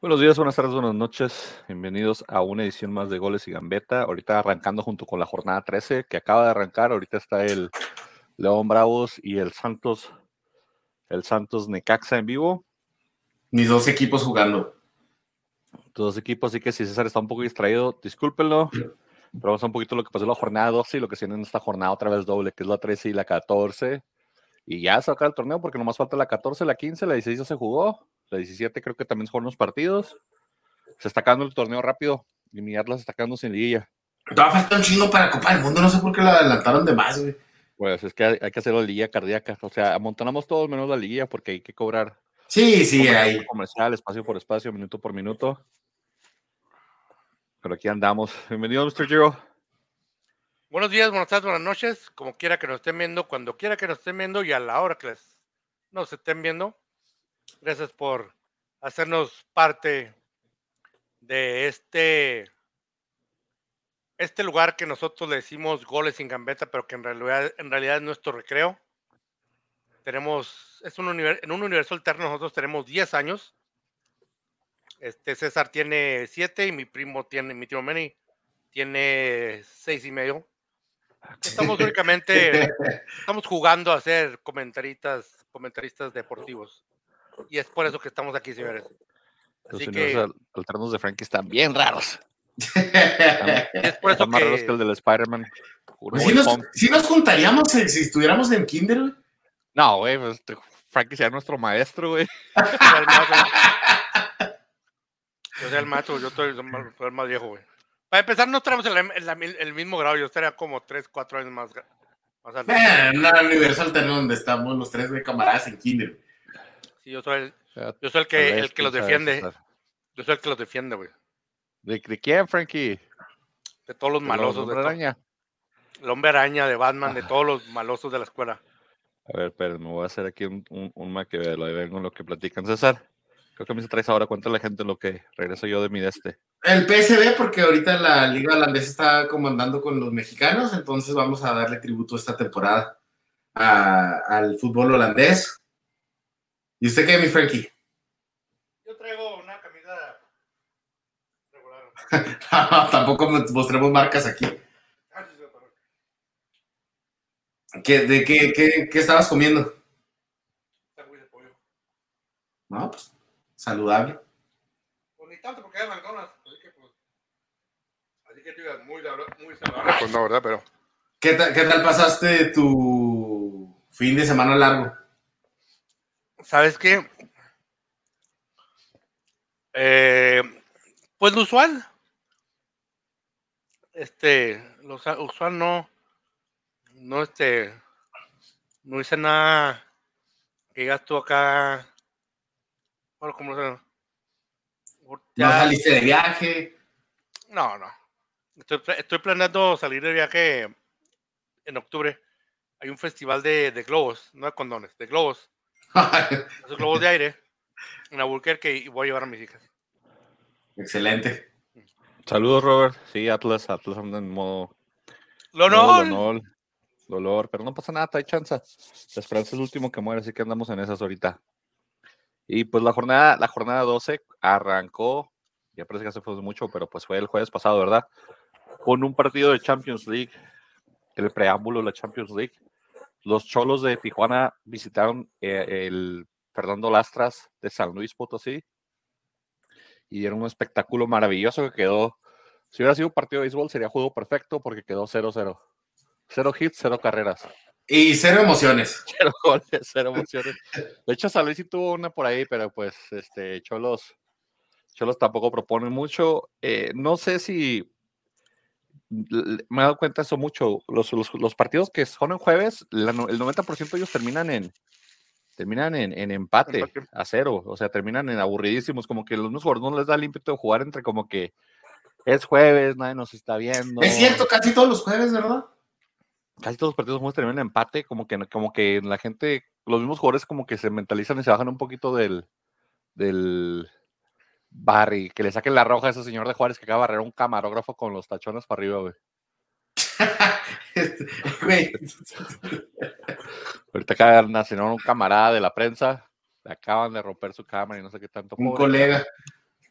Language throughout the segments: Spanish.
Buenos días, buenas tardes, buenas noches. Bienvenidos a una edición más de Goles y Gambeta. Ahorita arrancando junto con la jornada 13 que acaba de arrancar. Ahorita está el León Bravos y el Santos, el Santos Necaxa en vivo. Mis dos equipos jugando. Dos equipos, así que si César está un poco distraído, discúlpenlo. Pero vamos a un poquito lo que pasó en la jornada 12 y lo que se viene en esta jornada otra vez doble, que es la 13 y la 14. Y ya se acaba el torneo porque nomás falta la 14, la 15, la 16 ya se jugó. La 17 creo que también se jugaron los partidos. Se está acabando el torneo rápido. Y mi Atlas está quedando sin liguilla. Todavía falta un chingo para Copa del Mundo. No sé por qué la adelantaron de más, güey. Pues es que hay, hay que hacer la liguilla cardíaca. O sea, amontonamos todos menos la liguilla porque hay que cobrar. Sí, sí, por Comercial, espacio por espacio, minuto por minuto. Pero aquí andamos. Bienvenido, Mr. Giro. Buenos días, buenas tardes, buenas noches, como quiera que nos estén viendo, cuando quiera que nos estén viendo y a la hora que les, nos estén viendo. Gracias por hacernos parte de este, este lugar que nosotros le decimos goles sin gambeta, pero que en realidad, en realidad es nuestro recreo. Tenemos, es un univer- en un universo alterno nosotros tenemos 10 años. Este César tiene 7 y mi primo tiene, mi tío Manny tiene seis y medio. Estamos únicamente, estamos jugando a ser comentaristas, comentaristas deportivos. Y es por eso que estamos aquí, señores. Los Así que al- alternos de Frankie están bien raros. es por eso Están más raros que el que del Spider-Man. Puro Pues nos, juntaríamos si estuviéramos en Kinder, güey. No, güey, pues Frankie sea nuestro maestro, güey. yo soy el más, yo soy el macho, yo soy el más, soy el más viejo, güey. Para empezar, no tenemos el, el- el mismo grado, yo estaría como 3, 4 años más, gra- más alto. Eh, en un universo alterno donde estamos los tres de camaradas en Kinder. Sí, yo soy el, yo soy el que, el que los defiende. Yo soy el que los defiende, güey. ¿De, de quién, Frankie? De todos los ¿De malosos. los De Araña? el hombre araña de Batman, de todos los malosos de la escuela. A ver, pero me voy a hacer aquí un, un, un maquiavelo. Ahí vengo en lo que platican. César, creo que me traes ahora. Cuéntale a la gente lo que regreso yo de mi deste. El PSV, porque ahorita la liga holandesa está comandando con los mexicanos, entonces vamos a darle tributo esta temporada a- al fútbol holandés. ¿Y usted qué, mi Frankie? Yo traigo una camisa regular. Tampoco mostremos marcas aquí. ¿Qué, ¿De qué, qué, qué estabas comiendo? Sándwich de pollo. No, pues saludable. Pues ni tanto porque hay McDonald's. Así que pues. Así que digas muy, sabro- muy saludable. Pues no, ¿verdad? Pero. ¿Qué, ta- qué tal pasaste tu fin de semana largo? ¿Sabes qué? Eh, pues lo usual. Este, lo usual no, no este, no hice nada que digas tú acá, bueno, ¿cómo se llama? ¿No Ya- saliste de viaje? no, no. Estoy, estoy planeando salir de viaje en octubre. Hay un festival de, de globos, no de condones, de globos. Esos globos de aire en Albuquerque y voy a llevar a mis hijas. Excelente. Saludos, Robert. Sí, Atlas. Atlas anda en modo. ¡Lo modo no! Lonol, Dolor. Pero no pasa nada, hay chance. La esperanza es el último que muere, así que andamos en esas ahorita. Y pues la jornada, la jornada 12 arrancó. Ya parece que hace fue mucho, pero pues fue el jueves pasado, ¿verdad? Con un partido de Champions League. El preámbulo de la Champions League. Los cholos de Tijuana visitaron eh, el Fernando Lastras de San Luis Potosí y dieron un espectáculo maravilloso que quedó. Si hubiera sido un partido de béisbol, sería juego perfecto porque quedó 0-0. Cero hits, cero carreras. Y cero emociones. Cero goles, cero emociones. De hecho, San Luis sí tuvo una por ahí, pero pues este Cholos, Cholos tampoco proponen mucho. Eh, no sé si me he dado cuenta de eso mucho. Los, los, los partidos que son en jueves, la el 90% de ellos terminan en terminan en, en empate, Empate. a cero. O sea, terminan en aburridísimos. Como que los mismos jugadores no les da el ímpetu de jugar entre como que es jueves, nadie nos está viendo. Es cierto, casi todos los jueves, ¿verdad? casi todos los partidos juegos terminan en empate, como que, como que la gente, los mismos jugadores como que se mentalizan y se bajan un poquito del, del Barry, que le saquen la roja a ese señor de Juárez que acaba de barrer un camarógrafo con los tachones para arriba, güey. Este, Güey, Ahorita acaba de nacer un camarada de la prensa, le acaban de romper su cámara y no sé qué tanto. un pobre colega.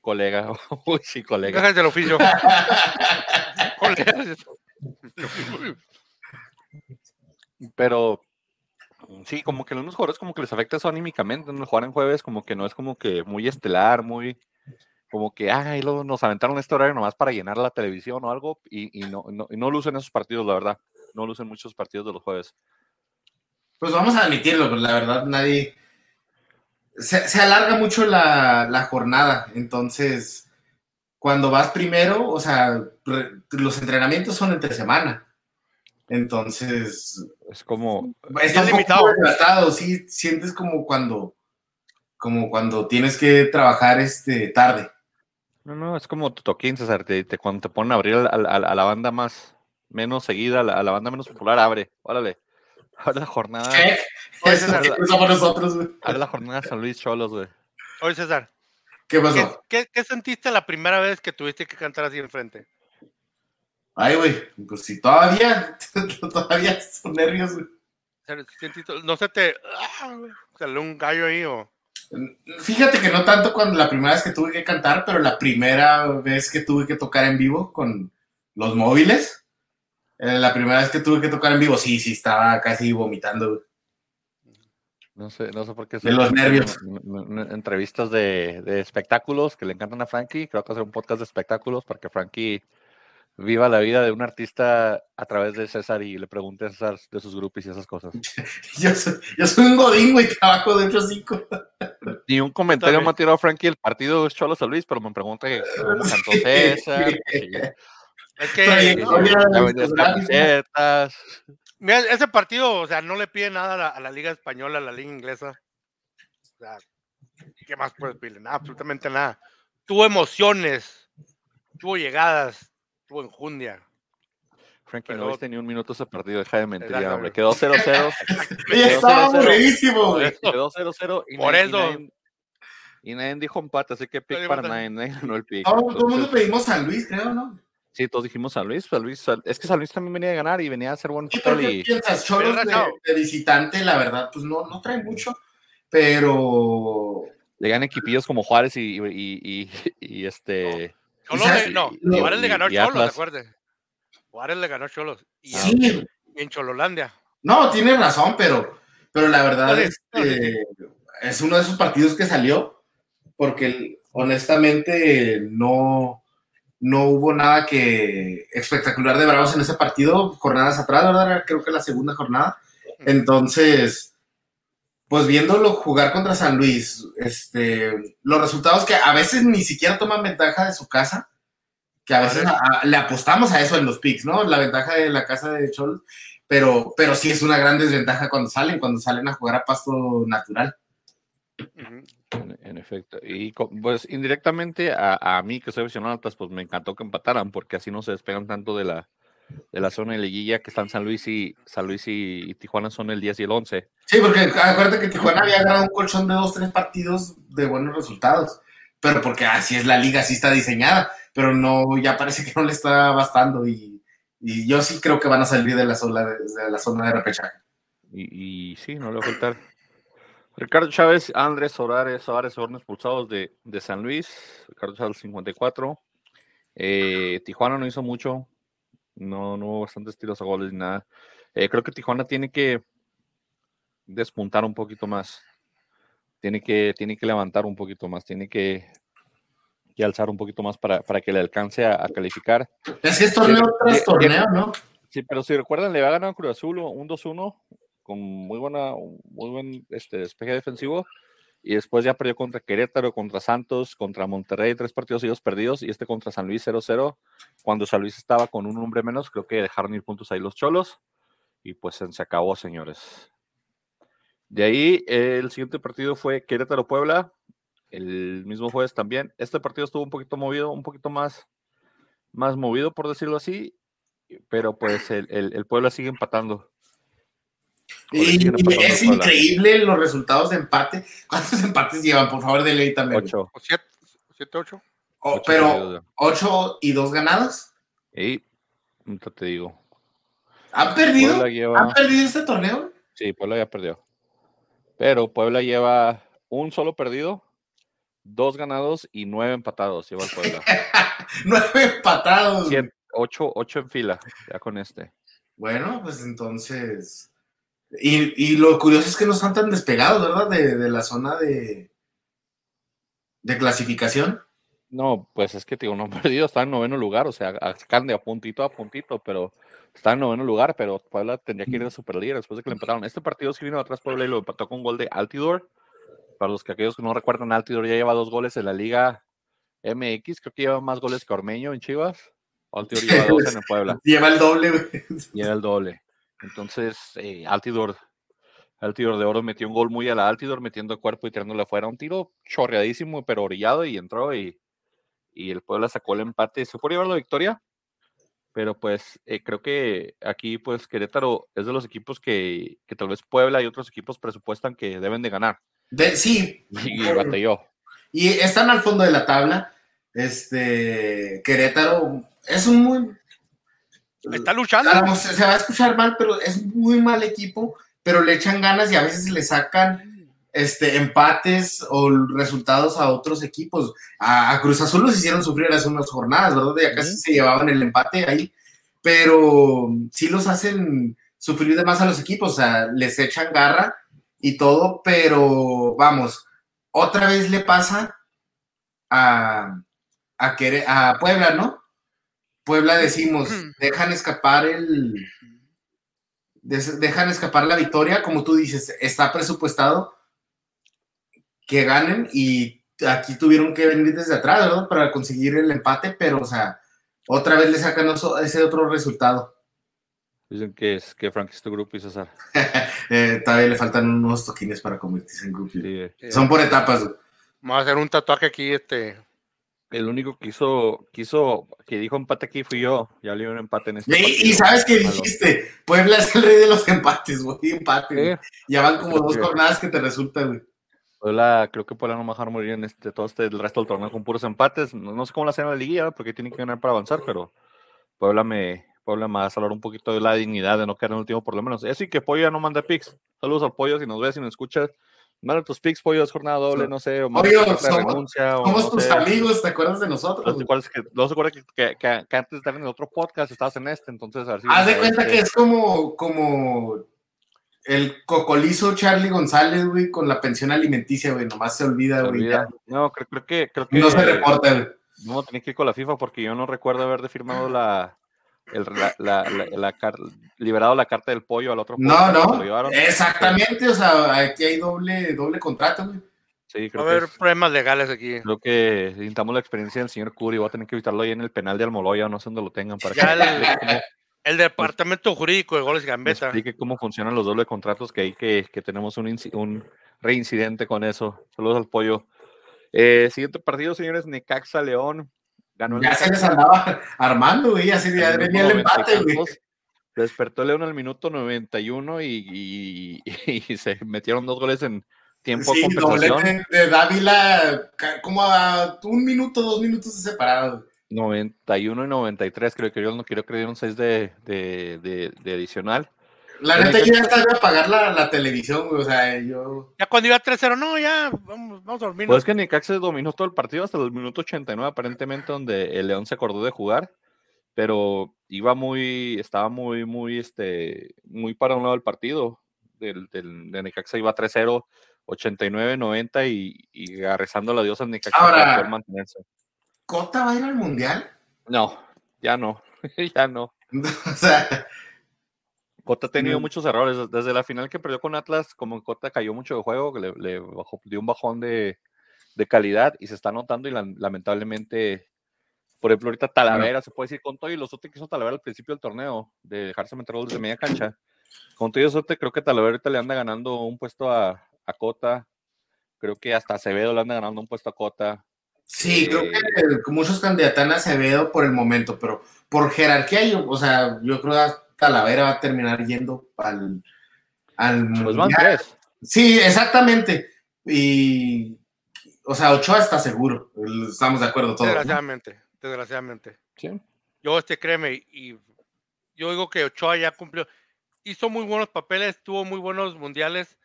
colega. Uy, sí, colega. Gajes del oficio. Pero sí, como que a unos jugadores como que les afecta eso anímicamente, ¿no? jugar en jueves como que no es como que muy estelar, muy como que, ay, luego nos aventaron este horario nomás para llenar la televisión o algo y, y no, no, y no lucen esos partidos, la verdad. No lucen muchos partidos de los jueves. Pues vamos a admitirlo, pero la verdad nadie... Se, se alarga mucho la, la jornada, entonces cuando vas primero, o sea, re- los entrenamientos son entre semana. Entonces, Es como, está un Es poco limitado. sí, sientes como cuando, como cuando tienes que trabajar este tarde. No, no, es como tu toquín, César, te, te- cuando te ponen a abrir a, a- a la banda más, menos seguida, a la, a la banda menos popular, abre, órale. Abre la jornada, Check. Oye, César, que somos nosotros, güey. abre la jornada San Luis Cholos, güey. Oye, César, ¿Qué ¿qué, pasó? qué, qué sentiste la primera vez que tuviste que cantar así enfrente? Ay, güey, pues si todavía, todavía son nervios, güey. No sé, te. ah, salió un gallo ahí o. Fíjate que no tanto cuando la primera vez que tuve que cantar, pero la primera vez que tuve que tocar en vivo con los móviles, eh, la primera vez que tuve que tocar en vivo, sí, sí, estaba casi vomitando. No sé, no sé por qué. De los nervios. Entrevistas de, de espectáculos que le encantan a Frankie. Creo que hacer un podcast de espectáculos para que Frankie viva la vida de un artista a través de César y le pregunte a César de sus grupos y esas cosas. Yo soy, yo soy un godín, güey, trabajo dentro cinco. Ni un comentario me ha tirado Frankie el partido es Cholos San Luis, pero me pregunta que cómo cantó César. Es que. camisetas. Mira, ese partido, o sea, no le pide nada a la, a la liga española, a la liga inglesa. O sea, ¿qué más puedes pedirle? Nada, absolutamente nada. Tuvo emociones, tuvo llegadas, tuvo enjundia. Frankie, Pero- no viste ni un minuto ese partido, deja de mentir, hombre. Quedó 0-0. Ya estaba aburridísimo, güey. Quedó 0-0 y, Por eso. nadie- y nadie dijo empate, así que pick para nadie, nadie ganó el pick. Todo, todo el mundo pedimos San Luis, creo, ¿no? sí, todos dijimos San Luis, San Luis, San- es que San Luis también venía a ganar y venía a hacer buen ¿Y fútbol y piensas? Cholos de, de visitante, la verdad, pues no, no trae mucho, pero le ganan equipillos como Juárez y, y, y- este... Cholos sabes? le- no, Juárez le ganó a Cholos, Atlas. acuérdate. Juárez le ganó a Cholos. Y, Ah, en- sí, y en Chololandia. no, tiene razón, pero, pero la verdad No, es, no, que es uno de esos partidos que salió, porque honestamente no, no hubo nada que espectacular de Bravos en ese partido, jornadas atrás, ¿verdad? Creo que la segunda jornada. Entonces, pues viéndolo jugar contra San Luis, este, los resultados que a veces ni siquiera toman ventaja de su casa, que a veces a- a- le apostamos a eso en los picks, ¿no? La ventaja de la casa de Chol, pero, pero sí es una gran desventaja cuando salen, cuando salen a jugar a pasto natural. En, en efecto. Y pues indirectamente a, a mí, que soy aficionado pues me encantó que empataran, porque así no se despegan tanto de la, de la zona de liguilla que están San Luis y San Luis y, Tijuana son el 10 y el 11. Sí, porque acuérdate que Tijuana había ganado un colchón de dos, tres partidos de buenos resultados, pero porque así es la liga, así está diseñada, pero no, ya parece que no le está bastando y, y yo sí creo que van a salir de la zona de, de la zona de repechaje. Y, y sí, no le voy a faltar. Ricardo Chávez, Andrés Soares, Soares fueron expulsados de, de San Luis. Ricardo Chávez 54. Eh, Tijuana no hizo mucho. No, no hubo bastantes tiros a goles ni nada. Eh, creo que Tijuana tiene que despuntar un poquito más. Tiene que, tiene que levantar un poquito más. Tiene que, que alzar un poquito más para, para que le alcance a, a calificar. Es que es torneo Sí, tras torneo, ¿no? Sí, pero si recuerdan, le va a ganar a Cruz Azul un 2-1 con muy buena, muy buen este, despeje defensivo. Y después ya perdió contra Querétaro, contra Santos, contra Monterrey, tres partidos seguidos perdidos. Y este contra San Luis 0-0. Cuando San Luis estaba con un hombre menos, creo que dejaron ir puntos ahí los cholos. Y pues se acabó, señores. De ahí, el siguiente partido fue Querétaro-Puebla. El mismo jueves también. Este partido estuvo un poquito movido, un poquito más, más movido, por decirlo así pero pues el, el, el Puebla sigue empatando. Y, es increíble los resultados de empate. ¿Cuántos empates llevan? Por favor, dele ahí también. Ocho. ¿O siete, siete, ocho? O- ocho pero, ¿ocho y dos ganadas? Y ahorita te digo. ¿Han perdido? Puebla lleva. ¿Han perdido este torneo? Sí, Puebla ya perdió. Pero Puebla lleva un solo perdido, dos ganados y nueve empatados lleva el Puebla. nueve empatados. Ocho, ocho en fila, ya con este. Bueno, pues entonces. Y, y, lo curioso es que no están tan despegados, ¿verdad? De, de la zona de, de clasificación. No, pues es que digo, no han perdido, está en noveno lugar, o sea, están de a puntito a puntito, pero está en noveno lugar, pero Puebla tendría que ir a superlíder después de que le empataron. Este partido sí vino atrás Puebla y lo empató con gol de Altidor. Para los que aquellos que no recuerdan, Altidor ya lleva dos goles en la Liga MX, creo que lleva más goles que Ormeño en Chivas. Altidor lleva dos en el Puebla. Lleva el doble, Lleva el doble. Entonces, eh, Altidor Altidor de Oro metió un gol muy a la Altidor, metiendo el cuerpo y tirándole afuera. Un tiro chorreadísimo, pero orillado y entró y, y el Puebla sacó el empate. Se fue a llevar la victoria, pero pues eh, creo que aquí pues Querétaro es de los equipos que, que, tal vez Puebla y otros equipos presupuestan que deben de ganar. De, sí. Y, y batalló. Y están al fondo de la tabla. Este Querétaro es un muy... Está luchando. Se va a escuchar mal, pero es muy mal equipo pero le echan ganas y a veces le sacan este, empates o resultados a otros equipos. A, Cruz Azul los hicieron sufrir hace unas jornadas, ¿verdad? Ya casi se llevaban el empate ahí, pero sí los hacen sufrir de más a los equipos, o sea, les echan garra y todo, pero vamos, otra vez le pasa a, a, a Puebla, ¿no? Puebla decimos, dejan escapar el, dejan escapar la victoria, como tú dices, está presupuestado que ganen y aquí tuvieron que venir desde atrás, ¿verdad? Para conseguir el empate, pero, o sea, otra vez le sacan ese otro resultado. Dicen que es que Frank es tu grupo y César. eh, todavía le faltan unos toquines para convertirse en grupo. Son por etapas. Vamos a hacer un tatuaje aquí, este, el único que hizo, quiso, que dijo empate aquí fui yo. Ya le un empate en este. Y, y sabes que dijiste, Puebla es el rey de los empates, güey. Empate, Ya van como dos jornadas que te resulta, güey. Puebla, creo que Puebla no va a dejar morir en este, todo este, el resto del torneo con puros empates. No, sé cómo la hacen en la liguilla, porque tienen que ganar para avanzar, pero Puebla me, Puebla me va a salvar un poquito de la dignidad de no quedar en el último por lo menos. Así que Pollo ya no manda pics. Saludos al Pollo si nos ves, si nos escuchas. Manda tus picks, pollos, jornada doble, no sé. O Pollo, somos, renuncia, somos tus amigos, ¿te acuerdas de nosotros? No, que, no se acuerda que, que, que, antes de estar en el otro podcast estabas en este, entonces a ver si Haz de cuenta que... es como, como el cocolizo Charlie González, güey, con la pensión alimenticia, güey, nomás se olvida, güey. No, creo, creo, que, creo que. No se reporta, güey. No, tenía que ir con la FIFA porque yo no recuerdo haber firmado la, el, la, la, liberado la carta del pollo al otro. No, no, exactamente, o sea, aquí hay doble, doble contrato, güey. Sí, creo Va a haber problemas legales aquí. Creo que necesitamos la experiencia del señor Curi. Voy a tener que evitarlo ahí en el penal de Almoloya, no sé dónde lo tengan. Para que el, departamento jurídico de goles Gambetta. Explique cómo funcionan los doble contratos, que hay que, que tenemos un, un reincidente con eso. Saludos al pollo. Eh, siguiente partido, señores, Necaxa León ya se les andaba armando, güey, así ya venía el empate, güey. Despertó León al minuto 91 y, y, se metieron dos goles en tiempo sí, compensación. de Dávila como a un minuto, dos minutos de separado. 91 y 93, creo que yo no quiero dieron seis de, de, de, de adicional. La neta, yo ya estaba a pagar la, la televisión, güey. O sea, yo. Ya cuando iba 3-0, no, ya, vamos, vamos a dormir. Pues es que Necaxa dominó todo el partido hasta el minuto 89, aparentemente, donde el León se acordó de jugar. Pero iba muy, estaba muy, muy, este, muy para un lado del partido. Del, del, de Necaxa iba 3-0, 89-90 y, y rezando la diosa Necaxa para poder mantenerse. ¿Cota va a ir al mundial? No, ya no, ya no. o sea, Cota ha tenido muchos errores. Desde la final que perdió con Atlas, como Cota cayó mucho de juego, le, le bajó, dio un bajón de, de, calidad y se está notando y la, lamentablemente, por ejemplo, ahorita Talavera, se puede decir con todo y los otros que hizo Talavera al principio del torneo, de dejarse meter goles de media cancha. Con todo eso, creo que Talavera ahorita le anda ganando un puesto a, a Cota. Creo que hasta Acevedo le anda ganando un puesto a Cota. Sí, creo eh, que muchos candidatan a Acevedo por el momento, pero por jerarquía, yo, o sea, yo creo que Talavera va a terminar yendo al, al pues van tres. Sí, exactamente. Y, o sea, Ochoa está seguro. Estamos de acuerdo todos. Desgraciadamente, desgraciadamente. Sí. Yo, este, créeme, y yo digo que Ochoa ya cumplió. Hizo muy buenos papeles, tuvo muy buenos mundiales,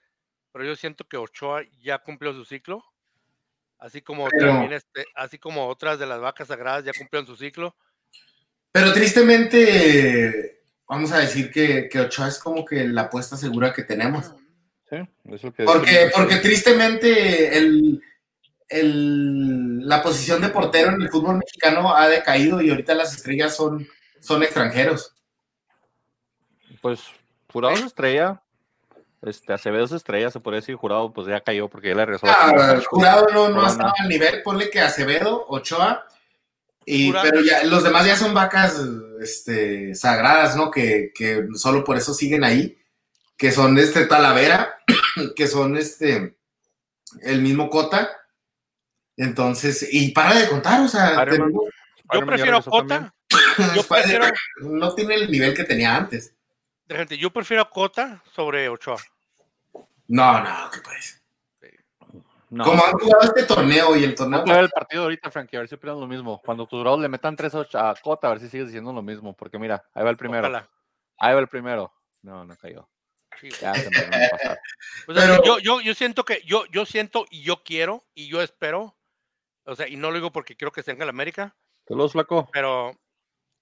pero yo siento que Ochoa ya cumplió su ciclo. Así como Pero- también este, así como otras de las vacas sagradas ya cumplieron su ciclo. Pero tristemente, vamos a decir que, que Ochoa es como que la apuesta segura que tenemos. Sí, es lo que Porque, porque tristemente el, el- la posición de portero en el fútbol mexicano ha decaído y ahorita las estrellas son, son extranjeros. Pues Jurado es estrella. Este, Acevedo es estrella, se podría decir. Jurado, pues ya cayó porque ya le regresó. Ah, jurado no, no estaba al nivel, ponle que Acevedo, Ochoa, y, pero ya los demás ya son vacas este, sagradas, ¿no? Que, que solo por eso siguen ahí, que son este Talavera, que son este el mismo Cota. Entonces, y para de contar, o sea, tenemos- Yo prefiero. Cota. Yo prefiero, no tiene el nivel que tenía antes. de gente, yo prefiero a Cota sobre Ochoa. No, no, ¿qué pues? No. Como han jugado este torneo y el torneo. A ver el partido ahorita, Frankie, a ver si opinan lo mismo. Cuando tus Dorados le metan 3 a Cota, a ver si sigues diciendo lo mismo. Porque mira, ahí va el primero. Ojalá. Ahí va el primero. No, no cayó. Sí. Ya se me va a pasar. Pues Pero- yo, yo, yo siento que yo, yo siento y yo quiero y yo espero, o sea, y no lo digo porque quiero que se venga la América, Saludos, flaco. pero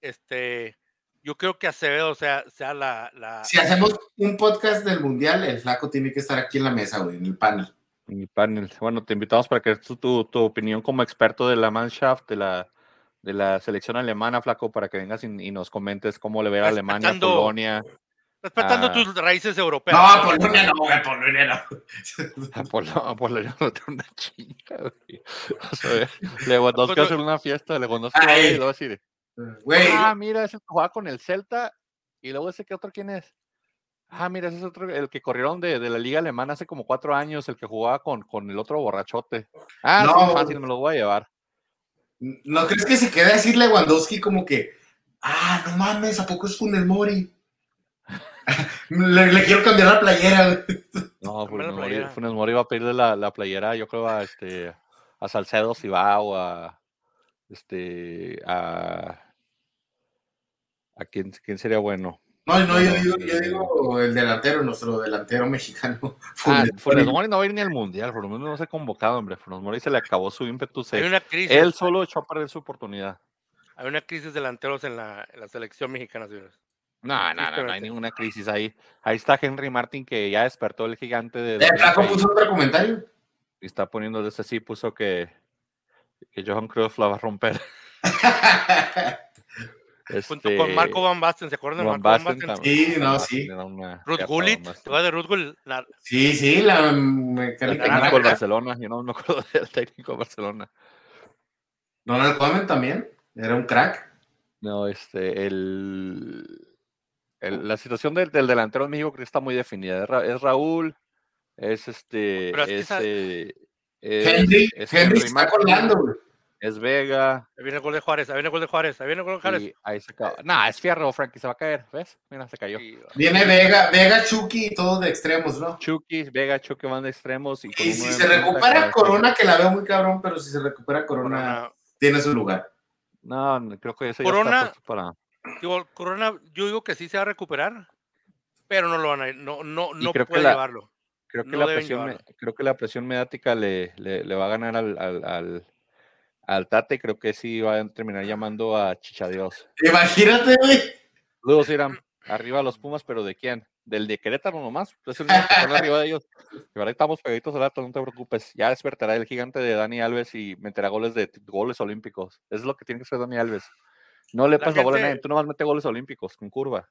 este, yo creo que Acevedo sea, sea la, la Si hacemos un podcast del mundial, el flaco tiene que estar aquí en la mesa, güey, en el panel. Mi panel. Bueno, te invitamos para que tu, tu, tu opinión como experto de la Mannschaft, de la, de la selección alemana, flaco, para que vengas y, y nos comentes cómo le ve a Alemania, Polonia. respetando ah. tus raíces europeas. No, Polonia no, güey, Polonia no. A Polo- a Polonia no tiene una chinga, güey. O sea, Lewandowski Pues, hacer una fiesta, Lewandowski va a ir y luego decir, Güey, ah, mira, ese que jugaba con el Celta, y luego ese que otro, ¿quién es? Ah, mira, ese es otro, el que corrieron de, de la liga alemana hace como cuatro años, el que jugaba con, con el otro borrachote. Ah, No. sí, fácil, me lo voy a llevar. ¿no crees que se quede a decir Lewandowski como que, ah, no mames, ¿a poco es Funes Mori? le, le quiero cambiar la playera. No, Funes la Mori. Funes Mori va a pedirle la, la playera, yo creo, a este a Salcedo si va o a este a a quién, quién sería bueno. No, no, yo digo, yo digo el delantero, nuestro delantero mexicano. Ah, Funes Mori. No va a ir ni al mundial, por lo menos no se ha convocado, hombre. Funes Mori se le acabó su ímpetu. Hay una crisis, Él solo echó a perder su oportunidad. hay una crisis de delanteros en la, en la selección mexicana, señores. No, no, no, no hay ninguna crisis ahí. Ahí está Henry Martin que ya despertó el gigante de El flaco América y- puso otro comentario. y está poniendo desde sí, puso que, que Johan Cruyff la va a romper. Junto Este, con Marco Van Basten, ¿se acuerdan de Marco Van Basten. Sí, no, sí. Ruth Gullit, ¿te acuerdas de Ruth Gullit? La- Sí, sí, la El mecánica técnico del. Barcelona, yo no me acuerdo del técnico del Barcelona. Donald Comen también, era un crack. No, este, el, el- la situación del, del delantero en México creo que está muy definida. Es, Ra- es Raúl, es este, Pero es que es, esa- eh, es- Henry, es Henry Henry está colgando, güey. Es Vega, Ahí viene el gol de Juárez, ahí viene el gol de Juárez, ahí viene el gol de Juárez. y ahí se acaba. Nah, es Fierro, Frankie, se va a caer, ¿ves? Mira, se cayó. Viene Vega, Vega, Chucky y todos de extremos, ¿no? Chucky, Vega, Chucky van de extremos. Y, si se recupera Corona, que la veo muy cabrón, pero si se recupera Corona, Corona. tiene su lugar. No, no, creo que ya Corona- está puesto para. Digo, Corona, yo digo que sí se va a recuperar, pero no lo van a, no, no, no creo que puede la- llevarlo. Creo que, No la presión, creo que la presión mediática le, le, le va a ganar al, al, al, al Tate. Creo que sí va a terminar llamando a Chichadios. Imagínate, güey. Saludos, Irán. Arriba los Pumas, pero ¿de quién? Del de Querétaro nomás. Es el único que están arriba de ellos. Y ahora estamos pegaditos al rato, no te preocupes. Ya despertará el gigante de Dani Alves y meterá goles de goles olímpicos. Eso es lo que tiene que hacer Dani Alves. No le La pases la bola a nadie, tú nomás mete goles olímpicos con curva.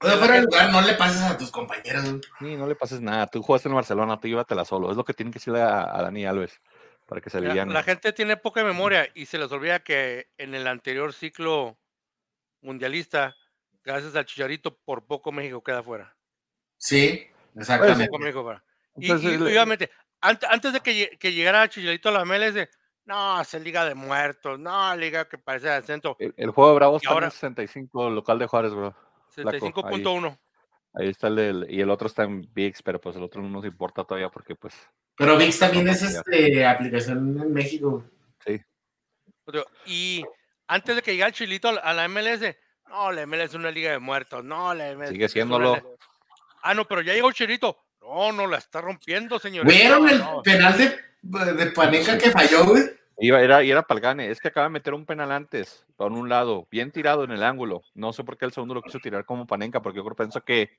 O sea, fuera de lugar, no le pases a tus compañeros. Sí, no le pases nada. Tú jugaste en el Barcelona, tú llévatela solo. Es lo que tiene que decirle a, a Dani Alves para que se aliviane. la gente tiene poca memoria y se les olvida que en el anterior ciclo mundialista, gracias al Chicharito, por poco México queda fuera. Sí, Por exactamente. poco México fuera. Y, Entonces, y, el- obviamente, ante- antes de que, que llegara Chicharito a la MLS, no, es liga de muertos, no, liga que parece de centro, El, el juego de Bravos está ahora- en 65, local de Juárez, bro. Flaco, ahí. 75.1. Ahí está el del, y el otro está en VIX, pero pues el otro no nos importa todavía porque pues Pero VIX también No, es este aplicación en México. Digo, Y antes de que llegara el Chilito a la- MLS, no, la MLS es una liga de muertos, no, la MLS sigue siéndolo. Ah, no, pero ya llegó Chilito. No, no, la está rompiendo, señor. ¿Vieron el no. penal de, de Panenka que falló, güey. Iba, era, y era Palgane, es que acaba de meter un penal antes, por un lado, bien tirado en el ángulo. No sé por qué el segundo lo quiso tirar como Panenka, porque yo creo pienso que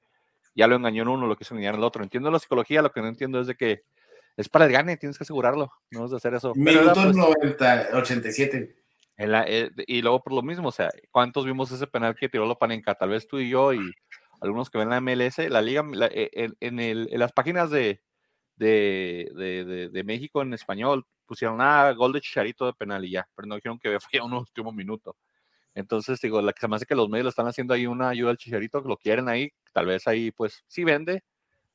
ya lo engañó en uno, lo quiso engañar en el otro. Entiendo la psicología, lo que no entiendo es de que es para el gane, tienes que asegurarlo, no es de hacer eso. Minuto 90, 87. Eh, y luego por lo mismo, o sea, ¿cuántos vimos ese penal que tiró lo Panenka? Tal vez tú y yo y algunos que ven la MLS, la liga, eh, en, el, en, las páginas de, de, de, de, México en español pusieron ah, gol de Chicharito de penal y ya, pero no dijeron que había fallado un último minuto. Entonces, digo, la que se me hace que los medios le están haciendo ahí una ayuda al Chicharito, que lo quieren ahí, tal vez ahí, pues, sí vende,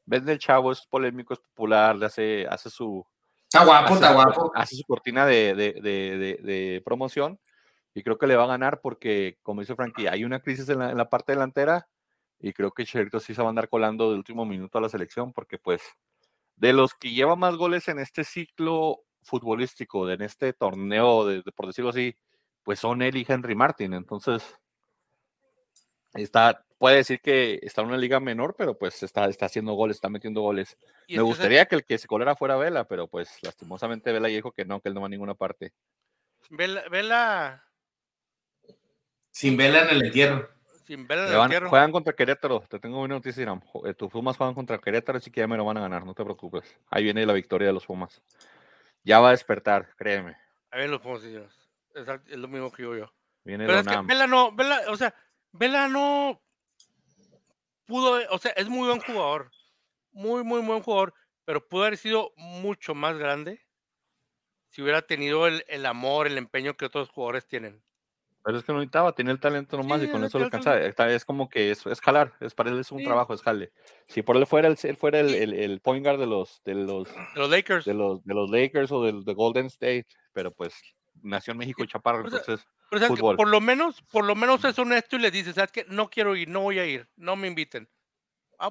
vende el chavo, es polémico, es popular, le hace, hace su, Está guapo, está guapo. Hace su cortina de, de, de, de, promoción y creo que le va a ganar porque, como dice Frankie, hay una crisis en la, en la parte delantera y creo que Cherito sí se va a andar colando del último minuto a la selección porque, pues, de los que lleva más goles en este ciclo futbolístico, en este torneo, de, por decirlo así, pues son él y Henry Martin. Entonces, está, puede decir que está en una liga menor, pero pues está, está haciendo goles, está metiendo goles. Me gustaría que el que se colara fuera Vela, pero pues lastimosamente Vela dijo que no, que él no va a ninguna parte. Vela, Vela. Sin Vela en el entierro. Sin Vela en el entierro. Juegan contra Querétaro, te tengo una noticia, Irán. Eh, tus Pumas juegan contra Querétaro, así que ya me lo van a ganar, no te preocupes. Ahí viene la victoria de los Pumas. Ya va a despertar, créeme. Ahí vienen los Pumas, es lo mismo que digo yo. Viene Pero es que Vela no, Vela, o sea, Vela no pudo, o sea, es muy buen jugador, muy, muy buen jugador, pero pudo haber sido mucho más grande si hubiera tenido el, el amor, el empeño que otros jugadores tienen. Pero es que no necesitaba, tiene el talento nomás y con eso lo alcanza. Es como que es, es jalar, es para él es un trabajo, es jale. Si por él fuera el, fuera el, el, el, point guard de los, de los, los Lakers, de los, de los Lakers o del de Golden State, pero pues nació en México y Chaparro, entonces por lo menos, por lo menos es honesto y le dices, ¿sabes qué? No quiero ir, no voy a ir, no me inviten. Ah,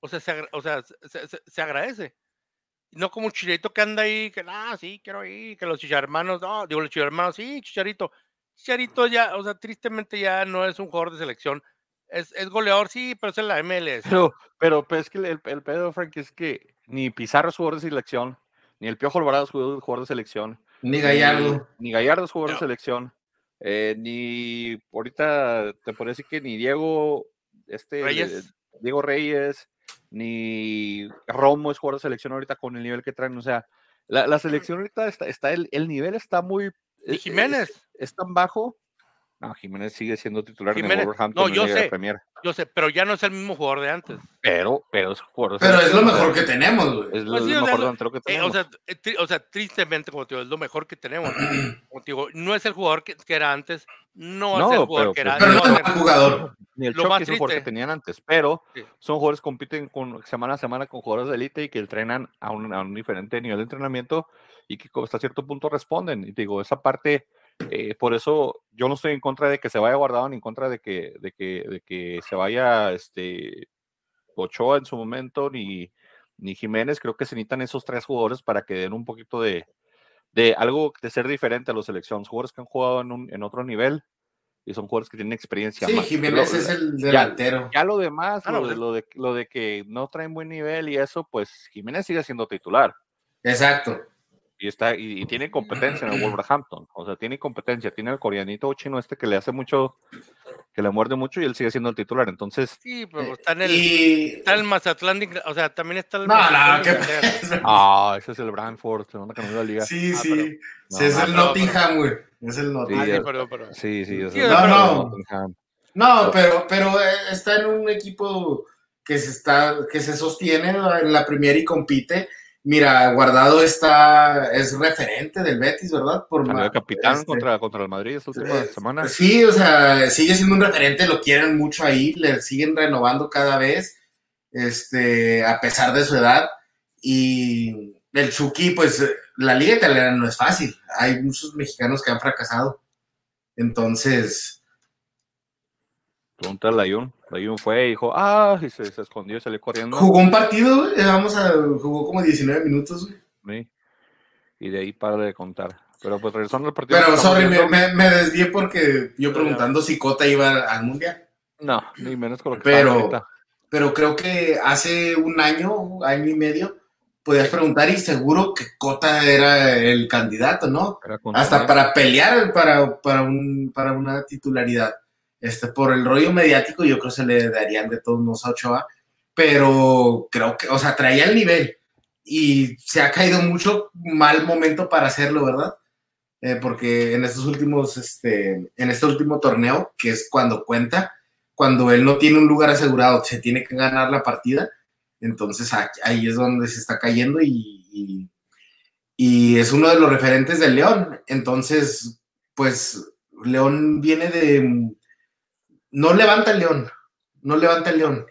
o sea, se, o sea se, agradece. No como un chicharito que anda ahí, que, ah, sí, quiero ir, que los chicharmanos, no, digo, los chicharmanos, sí, chicharito. Chicharito ya, o sea, tristemente ya no es un jugador de selección. Es, es goleador, sí, pero es en la MLS. Pero, pero, pues, es que el, el pedo, Frank, es que ni Pizarro es jugador de selección, ni el Piojo Alvarado es jugador de selección. Ni Gallardo. Ni, Gallardo es jugador de selección. Eh, ni ahorita te podría decir que ni Diego, este, Diego Reyes, ni Romo es jugador de selección ahorita con el nivel que traen. O sea, la, selección ahorita está, está el, el, nivel está muy. ¿Y Jiménez? es tan bajo no, Jiménez sigue siendo titular en el Wolverhampton. No, yo sé, yo sé, pero ya no es el mismo jugador de antes. Pero, pero es jugador. Pero es lo mejor que tenemos, güey. Es lo, pues mejor delantero que eh, tenemos. o, sea, eh, o, sea, tristemente, como te digo, es lo mejor que tenemos. Como te digo, no es el jugador que, que era antes, no, es el jugador que era antes. Pero no es el jugador. Ni el Chucky es el jugador que tenían antes, pero son jugadores que compiten con, semana a semana con jugadores de élite y que entrenan a un, a un diferente nivel de entrenamiento y que hasta cierto punto responden. Y te digo, esa parte eh, por eso yo no estoy en contra de que se vaya guardado ni en contra de que, de que, de que se vaya este, Ochoa en su momento ni, ni Jiménez. Creo que se necesitan esos tres jugadores para que den un poquito de, de algo de ser diferente a los selecciones. Jugadores que han jugado en, un, en otro nivel y son jugadores que tienen experiencia. Sí, Jiménez es el delantero. Ya, lo demás, ah, lo, de, lo, de, lo de que no traen buen nivel y eso, pues Jiménez sigue siendo titular. Exacto y está y, tiene competencia en el Wolverhampton, o sea, tiene competencia, tiene el coreanito chino este que le hace mucho, que le muerde mucho y él sigue siendo el titular, entonces. Sí, pero está en el, está el Mazatlán, o sea, también está el. No, no, ¿qué Ah, ese es el Brantford, segunda que no la liga. Sí, ah, sí, sí, es el Nottingham, güey, es el Nottingham. Sí, pero, pero. sí, sí, es el no, no. No, pero, pero eh, está en un equipo que se está, que se sostiene en la Premier y compite Mira, Guardado está, es referente del Betis, ¿verdad? Por el capitán este, contra, contra el Madrid esta última eh, semana. Sí, o sea, sigue siendo un referente, lo quieren mucho ahí, le siguen renovando cada vez, este, a pesar de su edad. Y el Chucky, pues la liga italiana no es fácil. Hay muchos mexicanos que han fracasado. Entonces. Pregunta a. Layun fue y dijo, ah, y se, se escondió, salió corriendo. Jugó un partido, vamos a, jugó como 19 minutos, Sí. Y de ahí para de contar. Pero pues regresando al partido. Pero, sorry, me, me, desvié porque yo preguntando si Cota iba al mundial. No, ni menos con lo que pero, pero creo que hace un año, año y medio, podías preguntar y seguro que Cota era el candidato, ¿no? Hasta para pelear para, para, un, para una titularidad. Este, por el rollo mediático, yo creo que se le darían de todos modos a pero creo que, o sea, traía el nivel y se ha caído mucho mal momento para hacerlo, ¿verdad? Eh, porque en estos últimos, este, en este último torneo, que es cuando cuenta, cuando él no tiene un lugar asegurado, se tiene que ganar la partida, entonces ahí es donde se está cayendo y, y, es uno de los referentes del León. Entonces, pues León viene de... No levanta el León, no levanta el León.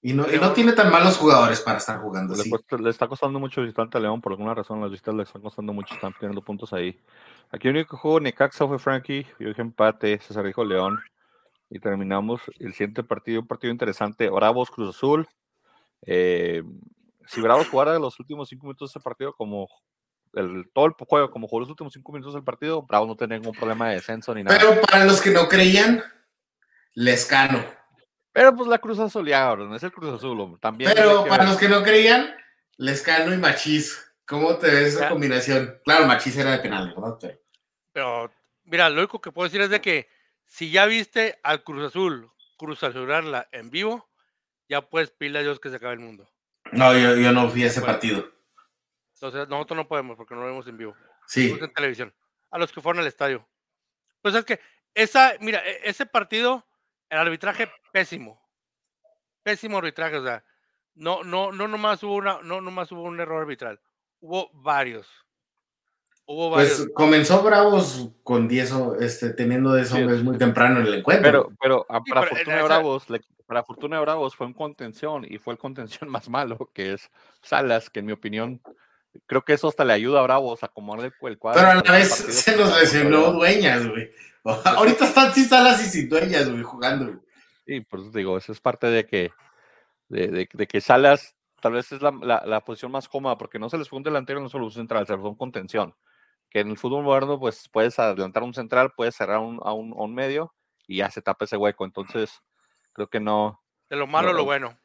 Y no, y no, tiene tan malos jugadores para estar jugando. Le, le está costando mucho visitante a León, por alguna razón las visitas le están costando mucho, están teniendo puntos ahí. Aquí el único juego Necaxa fue Frankie, yo dije empate, César dijo León. Y terminamos el siguiente partido, un partido interesante, Bravos Cruz Azul. Eh, si Bravos jugara los últimos cinco minutos de ese partido como el, todo el juego, como jugó los últimos cinco minutos del partido, Bravos no tenía ningún problema de descenso ni nada. Pero para los que no creían, Lescano. Pero pues la Cruz Azul ya, no es el Cruz Azul, también. Pero para los que no creían, Lescano y Machís, ¿cómo te ves esa combinación? Claro, Machís era de penal, ¿verdad? Pero, mira, lo único que puedo decir es de que si ya viste al Cruz Azul Cruz Azullarla en vivo, ya puedes pedirle a Dios que se acabe el mundo. No, yo, yo no fui a ese partido. Entonces, nosotros no podemos porque no lo vemos en vivo. Sí. En televisión. A los que fueron al estadio. Pues es que esa, mira, e, ese partido el arbitraje pésimo. Pésimo arbitraje, o sea, no, no, no nomás hubo una, no nomás hubo un error arbitral, hubo varios. Hubo pues, varios. Pues comenzó Bravos con 10, este, teniendo 10 hombres muy temprano en el encuentro. Pero, pero ah, para, fortuna de Bravos, para fortuna de Bravos fue en contención y fue el contención más malo, que es Salas, que en mi opinión creo que eso hasta le ayuda a Bravos a acomodarle el cuadro. Pero a la vez se nos lesionó Dueñas, güey. Ahorita están sin salas y sin dueñas, güey, jugando. Sí, por eso digo, eso es parte de que, de, que Salas tal vez es la, posición más cómoda, porque no se les fue un delantero no solo un central, se les fue un contención. Que en el fútbol moderno, pues puedes adelantar un central, puedes cerrar un, a, un, medio y ya se tapa ese hueco. Entonces, creo que no. De lo malo, lo bueno.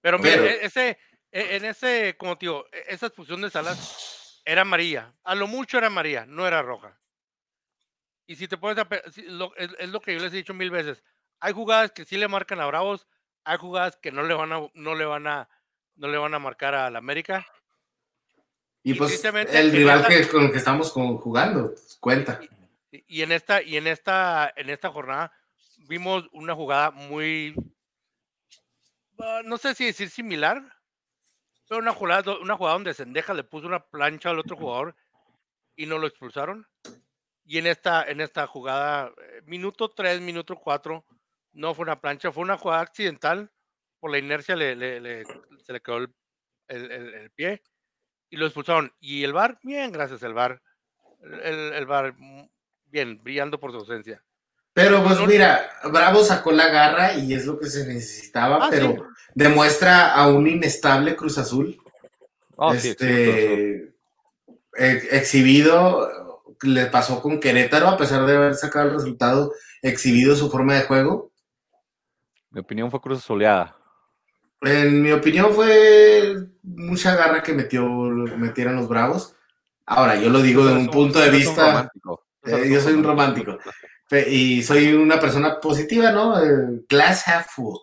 Pero mira, e, ese, en ese, como te digo, e, esa expulsión de Salas era amarilla. A lo mucho era amarilla, no era roja. Y si te pones a. es, lo que yo les he dicho mil veces. Hay jugadas que sí le marcan a Bravos, hay jugadas que no le van a, no le van a, no le van a marcar a la América. Y, pues el rival que, con el que estamos jugando, cuenta. Y, en esta, y en esta, en esta jornada vimos una jugada muy, ah, no sé si decir similar, pero una jugada, una jugada donde Sendeja le puso una plancha al otro jugador y no lo expulsaron. Y en esta, en esta jugada, eh, minuto 3, minuto 4, no fue una plancha, fue una jugada accidental. Por la inercia le, se le quedó el, el, pie y lo expulsaron. Y el VAR, bien, gracias al VAR. El, el VAR, mm, bien, brillando por su ausencia. Pero pues mira, Bravo sacó la garra y es lo que se necesitaba, ah, pero demuestra a un inestable Cruz Azul. Oh, este, exhibido le pasó con Querétaro, a pesar de haber sacado el resultado, exhibido su forma de juego? Mi opinión fue cruz soleada. En mi opinión fue mucha garra que metió, metieron los Bravos. Ahora, yo lo digo de un punto de vista... Eh, yo soy un romántico. Y soy una persona positiva, ¿no? Eh, glass half full.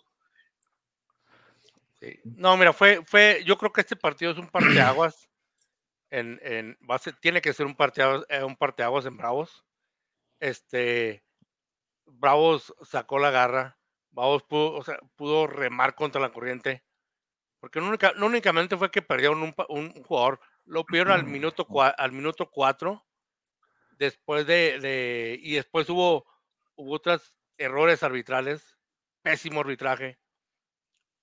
No, mira, fue, fue, yo creo que este partido es un parteaguas en, en base, tiene que ser un parteaguas, eh, un parteaguas en Bravos. Este, Bravos sacó la garra, Bravos pudo, o sea, pudo remar contra la corriente, porque no, única, no únicamente fue que perdieron un, un, jugador, lo pidieron al minuto, al minuto 4, después de, de, y después hubo, hubo otros errores arbitrales, pésimo arbitraje,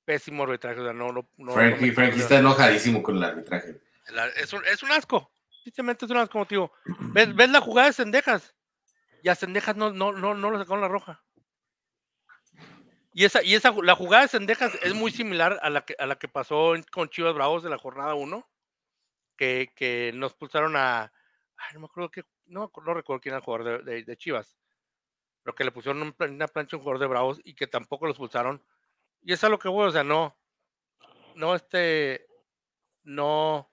pésimo arbitraje. O sea, no, no, Frankie, Frankie está enojadísimo con el arbitraje. Es un, es un asco. Simplemente es un asco, tío. ¿Ves, ¿Ves la jugada de Sendejas? Y a Sendejas no, no, no, no lo sacaron la roja. Y esa, y esa, la jugada de Sendejas es muy similar a la que, a la que pasó con Chivas Bravos de la jornada 1, que, que nos pulsaron a. Ay, no me acuerdo que. No, no recuerdo quién era el jugador de, de, Chivas. Pero que le pusieron una plancha a un jugador de Bravos y que tampoco los pulsaron. Y es a lo que voy, o sea, no. no, este, no,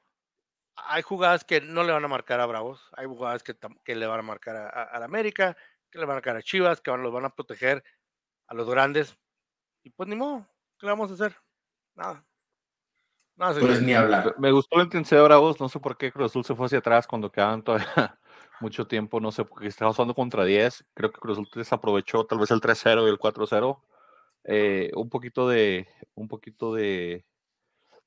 hay jugadas que no le van a marcar a Bravos, hay jugadas que, que le van a marcar a, la América, que le van a marcar a Chivas, que van, los van a proteger a los grandes. Y pues ni modo, ¿qué le vamos a hacer? Nada. Nada pues ni hablar. Me gustó la intensidad de Bravos, no sé por qué Cruz Azul se fue hacia atrás cuando quedaban todavía mucho tiempo, no sé, porque estaba jugando contra 10, creo que Cruz Azul desaprovechó tal vez el 3-0 y el 4-0. Eh, un poquito de, un poquito de,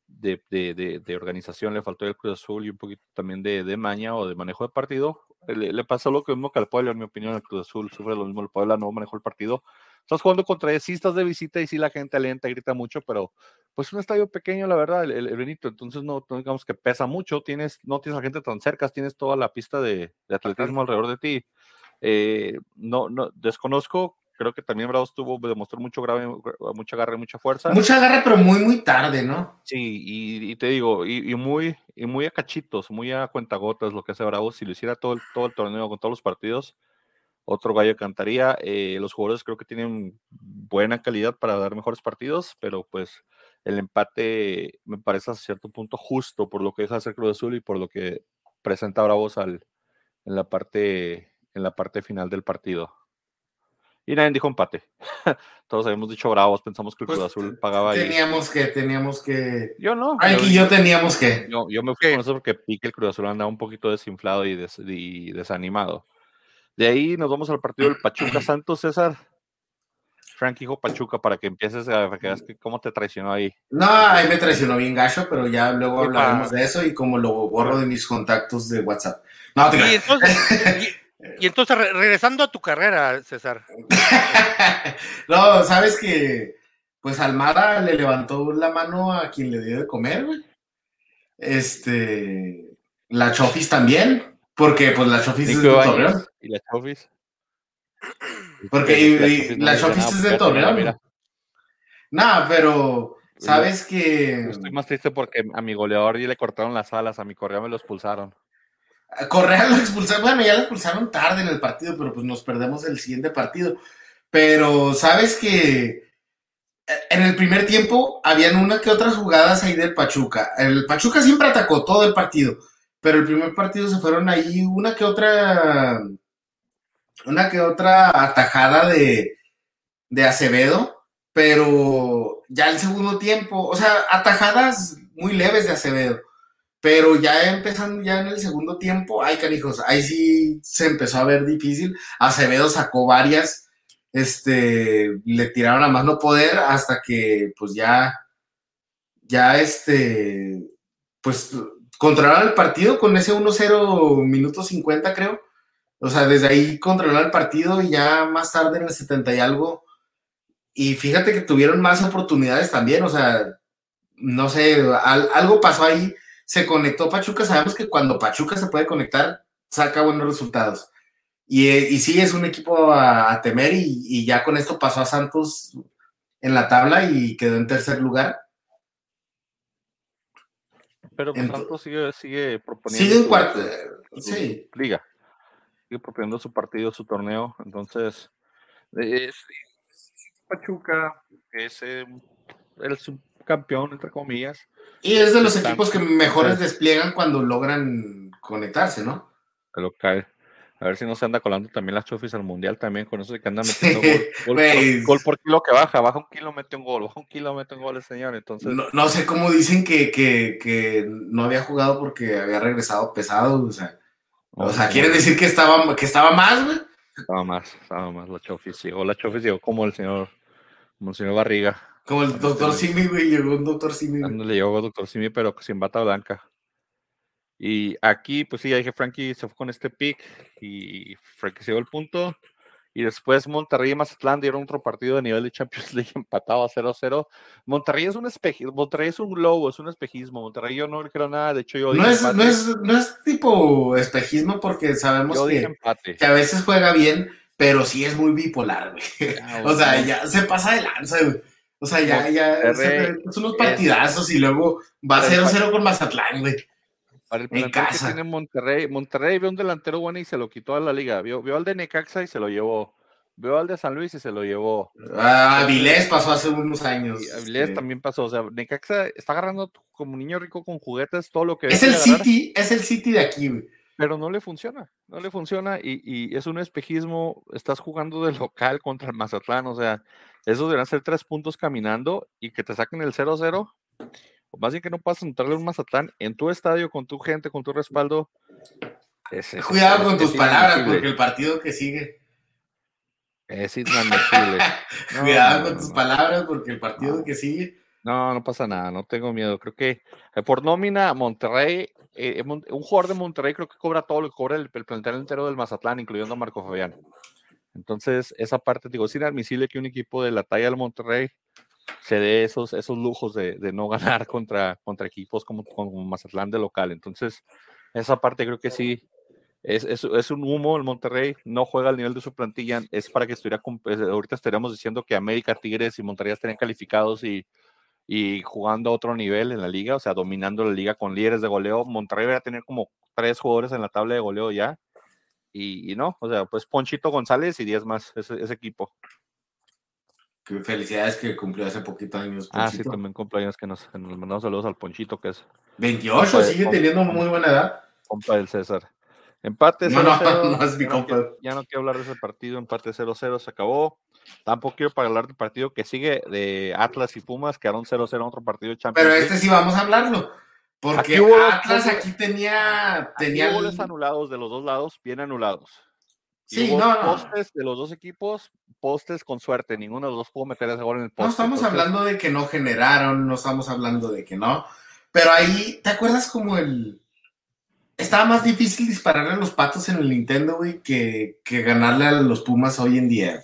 de, de, de, organización le faltó el Cruz Azul y un poquito también de, maña o de manejo de partido. Le, le, pasó lo mismo que al Puebla, en mi opinión, el Cruz Azul sufre lo mismo, el Puebla no manejó el partido. Estás jugando contra sí estás de visita y sí la gente alienta, grita mucho, pero pues un estadio pequeño, la verdad, el, Benito, entonces no, digamos que pesa mucho, tienes, no tienes a la gente tan cerca, tienes toda la pista de, de atletismo alrededor de ti. Eh, no, no, desconozco creo que también Bravos tuvo, demostró mucho grave, mucha garra y mucha fuerza. Mucha garra, pero muy, muy tarde, ¿no? Sí, y, te digo, y, muy, y muy a cachitos, muy a cuentagotas lo que hace Bravos. Si lo hiciera todo el, todo el torneo con todos los partidos, otro gallo cantaría. Eh, los jugadores creo que tienen buena calidad para dar mejores partidos, pero pues el empate me parece a cierto punto justo por lo que deja hacer Cruz Azul y por lo que presenta Bravos al, en la parte en la parte final del partido. Y nadie dijo empate. Todos habíamos dicho bravos, pensamos que el Cruz pues, Azul pagaba Teníamos que, teníamos que. Yo no. Ay, yo, y yo teníamos que. Yo, yo me fui con eso porque pique el Cruz Azul andaba un poquito desinflado y, desanimado. De ahí nos vamos al partido del Pachuca Santos, César. Frank dijo Pachuca para que empieces a ver cómo te traicionó ahí. No, ahí me traicionó bien gacho, pero ya luego hablaremos de eso y como lo borro de mis contactos de WhatsApp. No, te y entonces, Y entonces, regresando a tu carrera, César. no, sabes que, pues Almada le levantó la mano a quien le dio de comer, güey. Este, la Chofis también, porque pues la Chofis es de Torreón. ¿Y la Chofis? Porque la Chofis, es de Torreón. No, pero sabes que. Estoy más triste porque a mi goleador y le cortaron las alas, a mi correo me lo expulsaron. Correa lo expulsaron, bueno, ya lo expulsaron tarde en el partido, pero pues nos perdemos el siguiente partido. Pero sabes que en el primer tiempo habían una que otras jugadas ahí del Pachuca. El Pachuca siempre atacó todo el partido, pero el primer partido se fueron ahí una que otra, una que otra atajada de, de Acevedo, pero ya el segundo tiempo, o sea, atajadas muy leves de Acevedo pero ya empezando ya en el segundo tiempo, ay canijos, ahí sí se empezó a ver difícil. Acevedo sacó varias, este, le tiraron a más no poder hasta que pues ya, ya este, pues controlaron el partido con ese 1-0 minuto 50 creo. O sea, desde ahí controlaron el partido y ya más tarde en el 70 y algo. Y fíjate que tuvieron más oportunidades también, o sea, no sé, algo pasó ahí se conectó Pachuca, sabemos que cuando Pachuca se puede conectar, saca buenos resultados. Y, y sí, es un equipo a, temer y, ya con esto pasó a Santos en la tabla y quedó en tercer lugar. Pero Santos sigue, sigue proponiendo. Sigue en cuarto. sí. Liga. Sigue proponiendo su partido, su torneo. Entonces, es, Pachuca es el subcampeón, entre comillas. Y es de los equipos que mejores despliegan cuando logran conectarse, ¿no? lo cae. A ver si no se anda colando también las chofis al mundial también, con eso de que anda metiendo gol, por, kilo que baja, baja un kilo, mete un gol, baja un kilo, mete un gol el señor. Entonces. No, sé cómo dicen que, que, no había jugado porque había regresado pesado, o sea. o sea, quiere decir que estaba, que estaba más, güey. Estaba más, estaba más la chofis. Llegó la chofis, llegó como el señor, como el señor Barriga. Como el doctor Simi, güey, llegó un doctor Simi. Le llegó el doctor Simi, pero sin bata blanca. Y aquí, pues sí, ya dije, Frankie se fue con este pick y Frankie se dio el punto. Y después Monterrey y Mazatlán dieron otro partido de nivel de Champions League empatado a 0-0. Monterrey es un espejismo, Monterrey es un globo, es un espejismo. Monterrey yo no quiero nada, de hecho yo no es, no es, no es, tipo espejismo porque sabemos que, que, a veces juega bien, pero sí es muy bipolar, güey. Ah, o sea, ya se pasa de lanza, güey. O sea, ya, ya, son unos partidazos y luego va 0-0 con Mazatlán, güey. Para el casa. que tiene Monterrey, Monterrey vio un delantero bueno y se lo quitó a la liga. Vio, vio al de Necaxa y se lo llevó. Veo al de San Luis y se lo llevó. Ah, Avilés pasó hace unos años. Y Avilés este. también pasó. O sea, Necaxa está agarrando como niño rico con juguetes todo lo que. Es el City, es el City de aquí, güey. Pero no le funciona. No le funciona y, y es un espejismo. Estás jugando de local contra el Mazatlán. O sea, esos deberían ser tres puntos caminando y que te saquen el 0-0. O más bien que no puedas entrarle a un Mazatlán en tu estadio, con tu gente, con tu respaldo. Es, es- Cuidado es- con tus palabras, inadmisible. porque el partido que sigue. Es inadmisible. No, Cuidado no, con no, tus palabras, porque el partido que sigue. No, no pasa nada, no tengo miedo. Creo que eh, por nómina, Monterrey, eh, Mon- un jugador de Monterrey creo que cobra todo lo que cobra el, el plantel entero del Mazatlán, incluyendo a Marco Fabián. Entonces, esa parte, digo, es inadmisible que un equipo de la talla del Monterrey se dé esos, esos lujos de, de no ganar contra, contra equipos como, como Mazatlán de local. Entonces, esa parte creo que sí. Es, es, un humo el Monterrey, no juega al nivel de su plantilla, es para que estuviera, eh, ahorita estaríamos diciendo que América, Tigres y Monterrey estarían calificados y, y jugando a otro nivel en la liga, o sea, dominando la liga con líderes de goleo. Monterrey va a tener como tres jugadores en la tabla de goleo ya. Y, y no, o sea, pues Ponchito González y 10 más, ese, ese equipo. Que felicidades que cumplió hace poquito años. Ah, sí, también cumpleaños que nos, nos mandamos saludos al Ponchito, que es 28, Compa- sigue teniendo muy buena edad. compa del César. Empate No, no, 0-0, no es mi ya compa. ya no quiero hablar de ese partido, empate 0-0, se acabó. Tampoco quiero hablar del partido que sigue de Atlas y Pumas, quedaron 0-0 en otro partido de Champions Pero este sí vamos a hablarlo. Porque Aquí Atlas aquí tenía. Aquí tenía hubo goles anulados de los dos lados, bien anulados. Y Sí, hubo no, no. postes de los dos equipos, postes con suerte. Ninguno de los dos pudo meter ese gol en el poste. No estamos Entonces, hablando de que no generaron, no estamos hablando de que no. Pero ahí, ¿te acuerdas como el. Estaba más difícil dispararle a los patos en el Nintendo, güey, que, que ganarle a los Pumas hoy en día.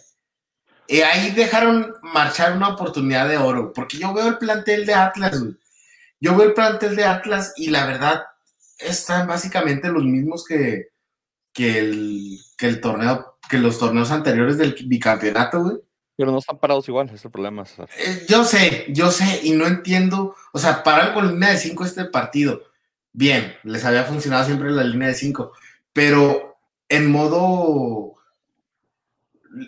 Y ahí dejaron marchar una oportunidad de oro, porque yo veo el plantel de Atlas, güey. Yo veo el plantel de Atlas y la verdad están básicamente los mismos que, que, el, que el torneo, que los torneos anteriores del bicampeonato, güey. Pero no están parados igual, es el problema. Eh, yo sé, yo sé, y no entiendo. O sea, pararon con línea de 5 este partido. Bien, les había funcionado siempre la línea de 5, pero en modo.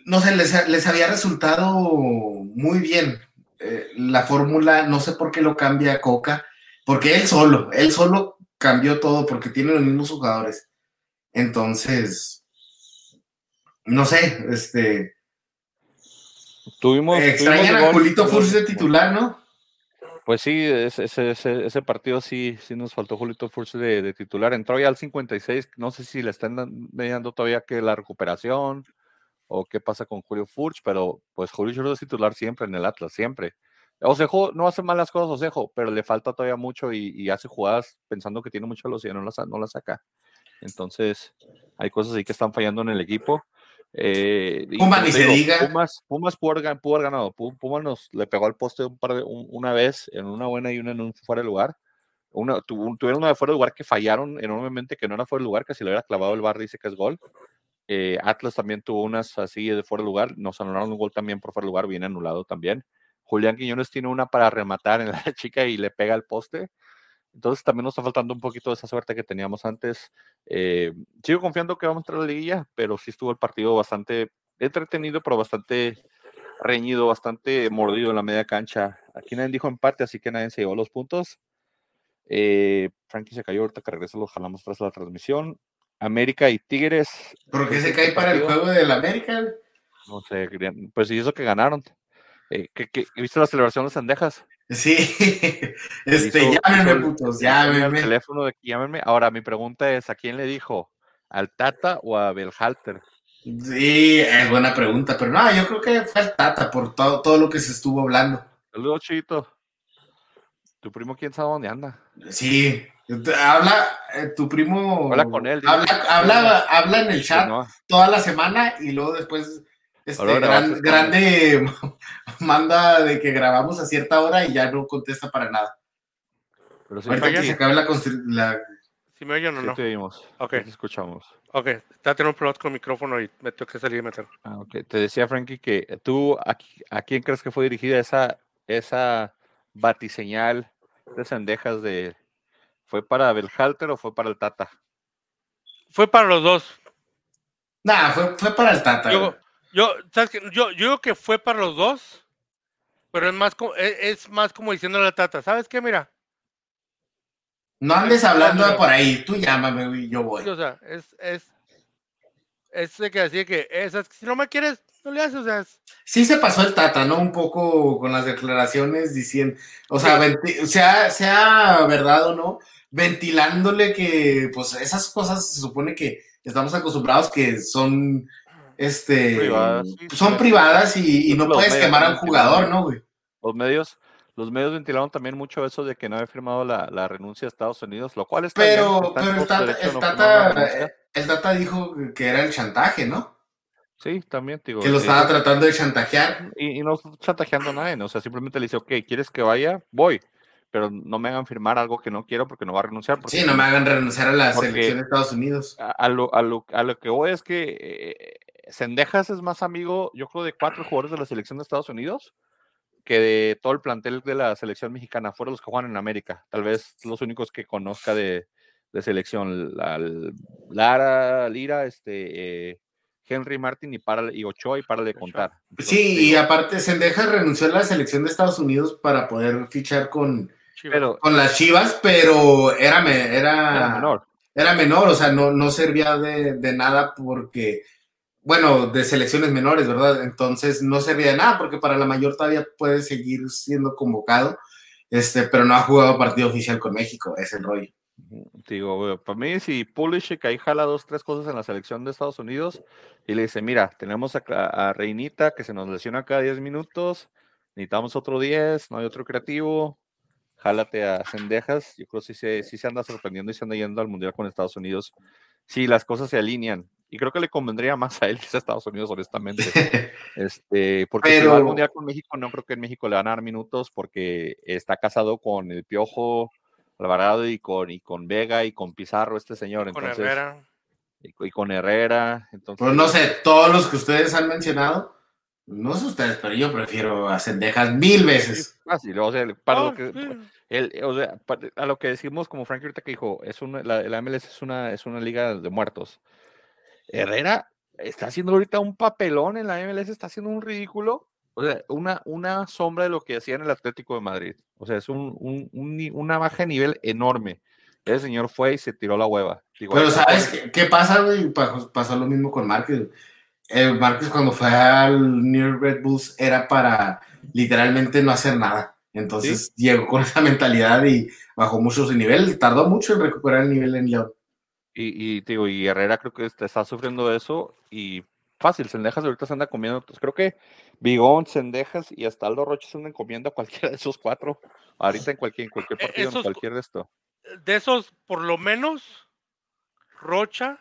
No sé, les, les había resultado muy bien eh, la fórmula. No sé por qué lo cambia Coca, porque él solo, él solo cambió todo porque tiene los mismos jugadores. Entonces, no sé, este. Tuvimos. Extrañan tuvimos a Julito Furch de titular, ¿no? Pues sí, ese, ese, ese, partido sí, sí nos faltó Julito Furch de, de titular. Entró ya al 56. No sé si le están dan- mediando todavía que la recuperación o qué pasa con Julio Furch, pero pues Julio Furch es titular siempre en el Atlas, siempre. Osejo no hace malas cosas, Osejo, pero le falta todavía mucho y, y hace jugadas pensando que tiene mucha velocidad, no las, no las saca. Entonces, hay cosas ahí que están fallando en el equipo. Eh, Pumas ni se diga. Pumas, Pumas pudo haber, pudo haber ganado. Pu- Pumas nos le pegó al poste un par de- un- una vez, en una buena y una en un fuera de lugar. Una, tu- tuvieron una de fuera de lugar que fallaron enormemente, que no era fuera de lugar, que si lo hubiera clavado el bar dice que es gol. Eh, Atlas también tuvo unas así de fuera de lugar, nos anularon un gol también por fuera de lugar, bien anulado también. Julián Quiñones tiene una para rematar en la chica y le pega al poste. Entonces también nos está faltando un poquito de esa suerte que teníamos antes. Eh, sigo confiando que vamos a entrar a la liguilla, pero sí estuvo el partido bastante entretenido, pero bastante reñido, bastante mordido en la media cancha. Aquí nadie dijo empate, así que nadie se llevó los puntos. Eh, Frankie se cayó, ahorita que regresa lo jalamos tras la transmisión. América y Tigres. ¿Por qué pues, se este cae para el juego del América? No sé, pues y eso que ganaron. Eh, ¿qué- qué- ¿Viste la celebración de Sandejas? Sí, este, Hizo- llámenme, hizo putos, el- el llámenme. teléfono de llámenme. Ahora, mi pregunta es, ¿a quién le dijo? ¿Al Tata o a Belhalter? Sí, es buena pregunta, pero no, yo creo que fue el Tata por todo, todo lo que se estuvo hablando. Saludos, Chito. ¿Tu primo quién sabe dónde anda? Sí, habla eh, tu primo. Habla con él. Habla, habla, habla en el chat no, toda la semana y luego después este, Ahora gran- grande manda de que grabamos a cierta hora y ya no contesta para nada. pero sí, Ahorita que se acabe la, la- Si me oyen o sí no. te vimos. Ok. te escuchamos. Ok, está teniendo problemas con el micrófono y me tengo que salir y meter. Ah, ok. Te decía, Frankie, que tú, ¿a, qui- a quién crees que fue dirigida esa, esa batiseñal de Sandejas de... ¿Fue para Belhalter o fue para el Tata? Fue para los dos. Nah, fue, fue para el Tata. Yo, Yo, ¿sabes qué? Yo, yo digo que fue para los dos, pero es más, como, es, es más como diciéndole a la tata, ¿sabes qué? Mira, No andes hablando de por ahí, tú llámame, güey, yo voy. o sea, es, es, es de que decir que esas, si no me quieres, no le haces, o sea, es- Sí se pasó el Tata, ¿no? Un poco con las declaraciones diciendo, o sea, venti- sea, sea verdad o no, ventilándole que, pues, esas cosas se supone que estamos acostumbrados que son, este, Privadas. son privadas y, y no puedes medios quemar a un también jugador, ¿no, güey? Los medios, los medios ventilaron también mucho eso de que no había firmado la, la renuncia de Estados Unidos, lo cual está Pero, pero el Tata, el no Tata, el Tata dijo que era el chantaje, ¿no? Sí, también, digo. Que lo eh, estaba tratando de chantajear. y, y no chantajeando a nadie, ¿no? o sea, simplemente le dice, ok, ¿quieres que vaya? Voy, pero no me hagan firmar algo que no quiero porque no va a renunciar. Porque Sí, no me hagan renunciar a la selección de Estados Unidos. a, a lo, a, lo, a lo que voy es que eh, Sendejas es más amigo, yo creo, de cuatro jugadores de la selección de Estados Unidos que de todo el plantel de la selección mexicana, fueron los que juegan en América. Tal vez los únicos que conozca de, de selección. La- Lara, Lira, este, eh, Henry Martin y, para, y Ochoa y para de contar. Entonces, Sí, y aparte Sendejas renunció a la selección de Estados Unidos para poder fichar con, Chivas. pero con las Chivas, pero era, era, era menor. era menor, o sea, no, no servía de, de nada porque, bueno, de selecciones menores, ¿verdad? Entonces no servía de nada porque para la mayor todavía puede seguir siendo convocado, este, pero no ha jugado partido oficial con México, es el rollo. Digo, para mí, si Pulisic ahí jala dos, tres cosas en la selección de Estados Unidos y le dice, mira, tenemos a, Reinita que se nos lesiona cada 10 minutos, necesitamos otro 10, no hay otro creativo, jálate a Cendejas, yo creo que sí se, sí se anda sorprendiendo y se anda yendo al Mundial con Estados Unidos, si las cosas se alinean. Y creo que le convendría más a él que a Estados Unidos, honestamente. Este, porque si va al Pero- Mundial con México, no creo que en México le van a dar minutos porque está casado con el Piojo Alvarado y con, y con Vega y con Pizarro, este señor. con Entonces, Herrera. Y, y con Herrera. Entonces, Pues no sé, todos los que ustedes han mencionado, no sé ustedes, pero yo prefiero a Sendejas mil veces. fácil, o sea, para Ah, lo que, sí. el- o sea, pa- a lo que decimos como Frank ahorita que dijo, es una, la, la MLS es una, es una liga de muertos. Herrera está haciendo ahorita un papelón en la MLS, está haciendo un ridículo. O sea, una, una sombra de lo que hacía en el Atlético de Madrid. O sea, es un, un- un ni- una baja de nivel enorme. Ese señor fue y se tiró la hueva. Digo, Pero ¿sabes qué, qué pasa, güey? Pa- Pasó lo mismo con Márquez. Eh, Márquez cuando fue al New Red Bulls era para literalmente no hacer nada. Entonces llegó con esa mentalidad y bajó mucho su nivel. Tardó mucho en recuperar el nivel en León. Y, digo, y Herrera creo que está, está sufriendo eso y fácil, Sendejas ahorita se anda comiendo, pues creo que Bigón, Sendejas y hasta Aldo Rocha se andan comiendo a cualquiera de esos cuatro, ahorita en cualquier, en cualquier E- partido, en esos cualquier de esto. De esos, por lo menos, Rocha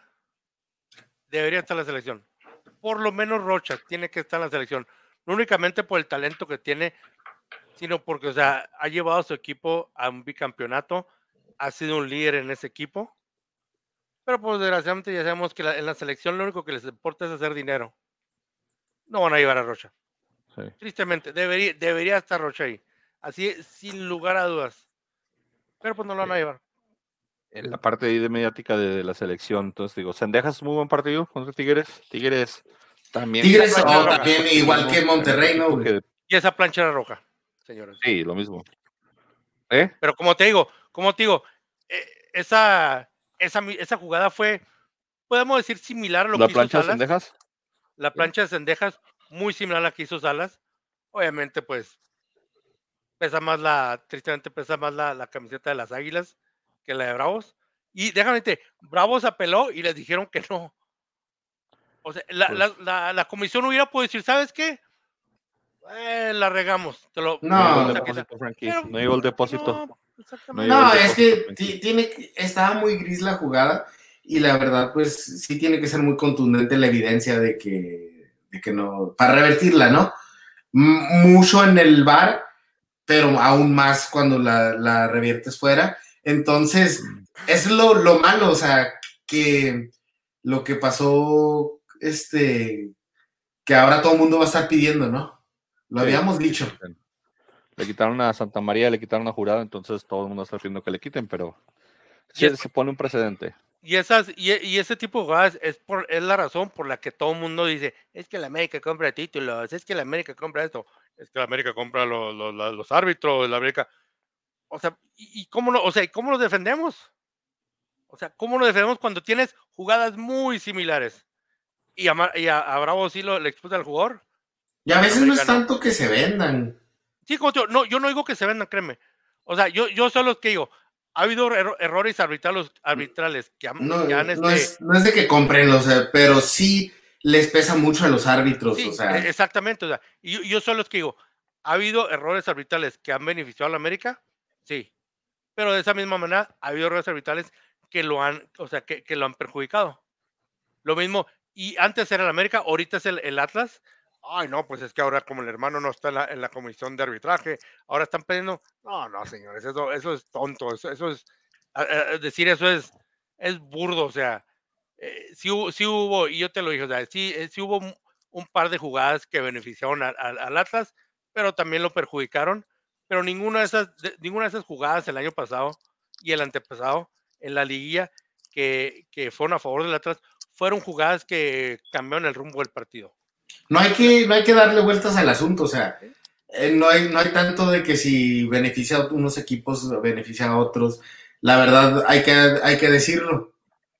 debería estar en la selección. Por lo menos Rocha tiene que estar en la selección. No únicamente por el talento que tiene, sino porque, o sea, ha llevado a su equipo a un bicampeonato, ha sido un líder en ese equipo. Pero pues desgraciadamente ya sabemos que la- en la selección lo único que les importa es hacer dinero. No van a llevar a Rocha. Sí. Tristemente, debería, debería estar Rocha ahí. Así, sin lugar a dudas. Pero pues no lo van a llevar. En la parte ahí de mediática de, de la selección, entonces digo, Sendejas es muy buen partido contra Tigres, Tigres también. Tigres también igual que Monterrey, ¿no? güey? Y esa plancha era roja, señores. sí, lo mismo. ¿Eh? Pero como te digo, como te digo, eh, esa, esa, esa jugada fue, podemos decir, similar a lo ¿La que hizo plancha de. Sendejas? La plancha de Cendejas, muy similar a la que hizo Salas. Obviamente, pues, pesa más la, tristemente pesa más la, la camiseta de las Águilas que la de Bravos. Y déjame decirte, Bravos apeló y les dijeron que no. O sea, la, la- Pues la- la comisión hubiera podido decir, ¿sabes qué? Eh, la regamos. Te lo, No, el no. quitar". depósito, Frankie, Pero- no llegó el depósito. No, exactamente. No, es que tiene, estaba muy gris la jugada y la verdad, pues sí tiene que ser muy contundente la evidencia de que, de que no, para revertirla, ¿no? M- mucho en el bar, pero aún más cuando la, la reviertes fuera. Entonces, es lo, lo malo, o sea, que lo que pasó, este, que ahora todo el mundo va a estar pidiendo, ¿no? Lo Sí, habíamos sí, dicho. Le quitaron a Santa María, le quitaron a Jurado, entonces todo el mundo está pidiendo que le quiten, pero sí, es- se pone un precedente. Y, esas, y, y, ese tipo de jugadas es, por, es la razón por la que todo el mundo dice, es que la América compra títulos, es que la América compra esto, es que la América compra los, los, los árbitros, la América... O sea, ¿y, cómo, lo, o sea, ¿cómo nos defendemos? O sea, ¿cómo nos defendemos cuando tienes jugadas muy similares? Y a, y a, Bravo sí lo, le expulsa al jugador. Y a veces no es tanto que se vendan. Sí, como yo, no, yo no digo que se vendan, créeme. O sea, yo, yo solo que digo, ha habido errores arbitrales, arbitrales que, han, no, no, este... es, no, es, de que compren, o sea, pero sí les pesa mucho a los árbitros. o sea. E, exactamente, o sea, y yo, solo es que digo, ¿ha habido errores arbitrales que han beneficiado a la América? Sí. Pero de esa misma manera, ha habido errores arbitrales que lo han, o sea, que, que lo han perjudicado. Lo mismo, y antes era el América, ahorita es el, el Atlas, Ay, no, pues es que ahora como el hermano no está en la, comisión de arbitraje, ahora están pidiendo, no, no, señores, eso, es tonto, eso, eso es, decir eso es, burdo, o sea, eh, sí, sí, hubo, y yo te lo dije, o sea, sí, eh, sí hubo un, par de jugadas que beneficiaron al Atlas, pero también lo perjudicaron, pero ninguna de, esas, ninguna de esas jugadas el año pasado y el antepasado en la liguilla que fueron a favor del Atlas fueron jugadas que cambiaron el rumbo del partido. No hay que, no hay que darle vueltas al asunto, o sea, eh, no, hay, no hay tanto de que si beneficia a unos equipos, beneficia a otros. La verdad, hay que, hay que decirlo.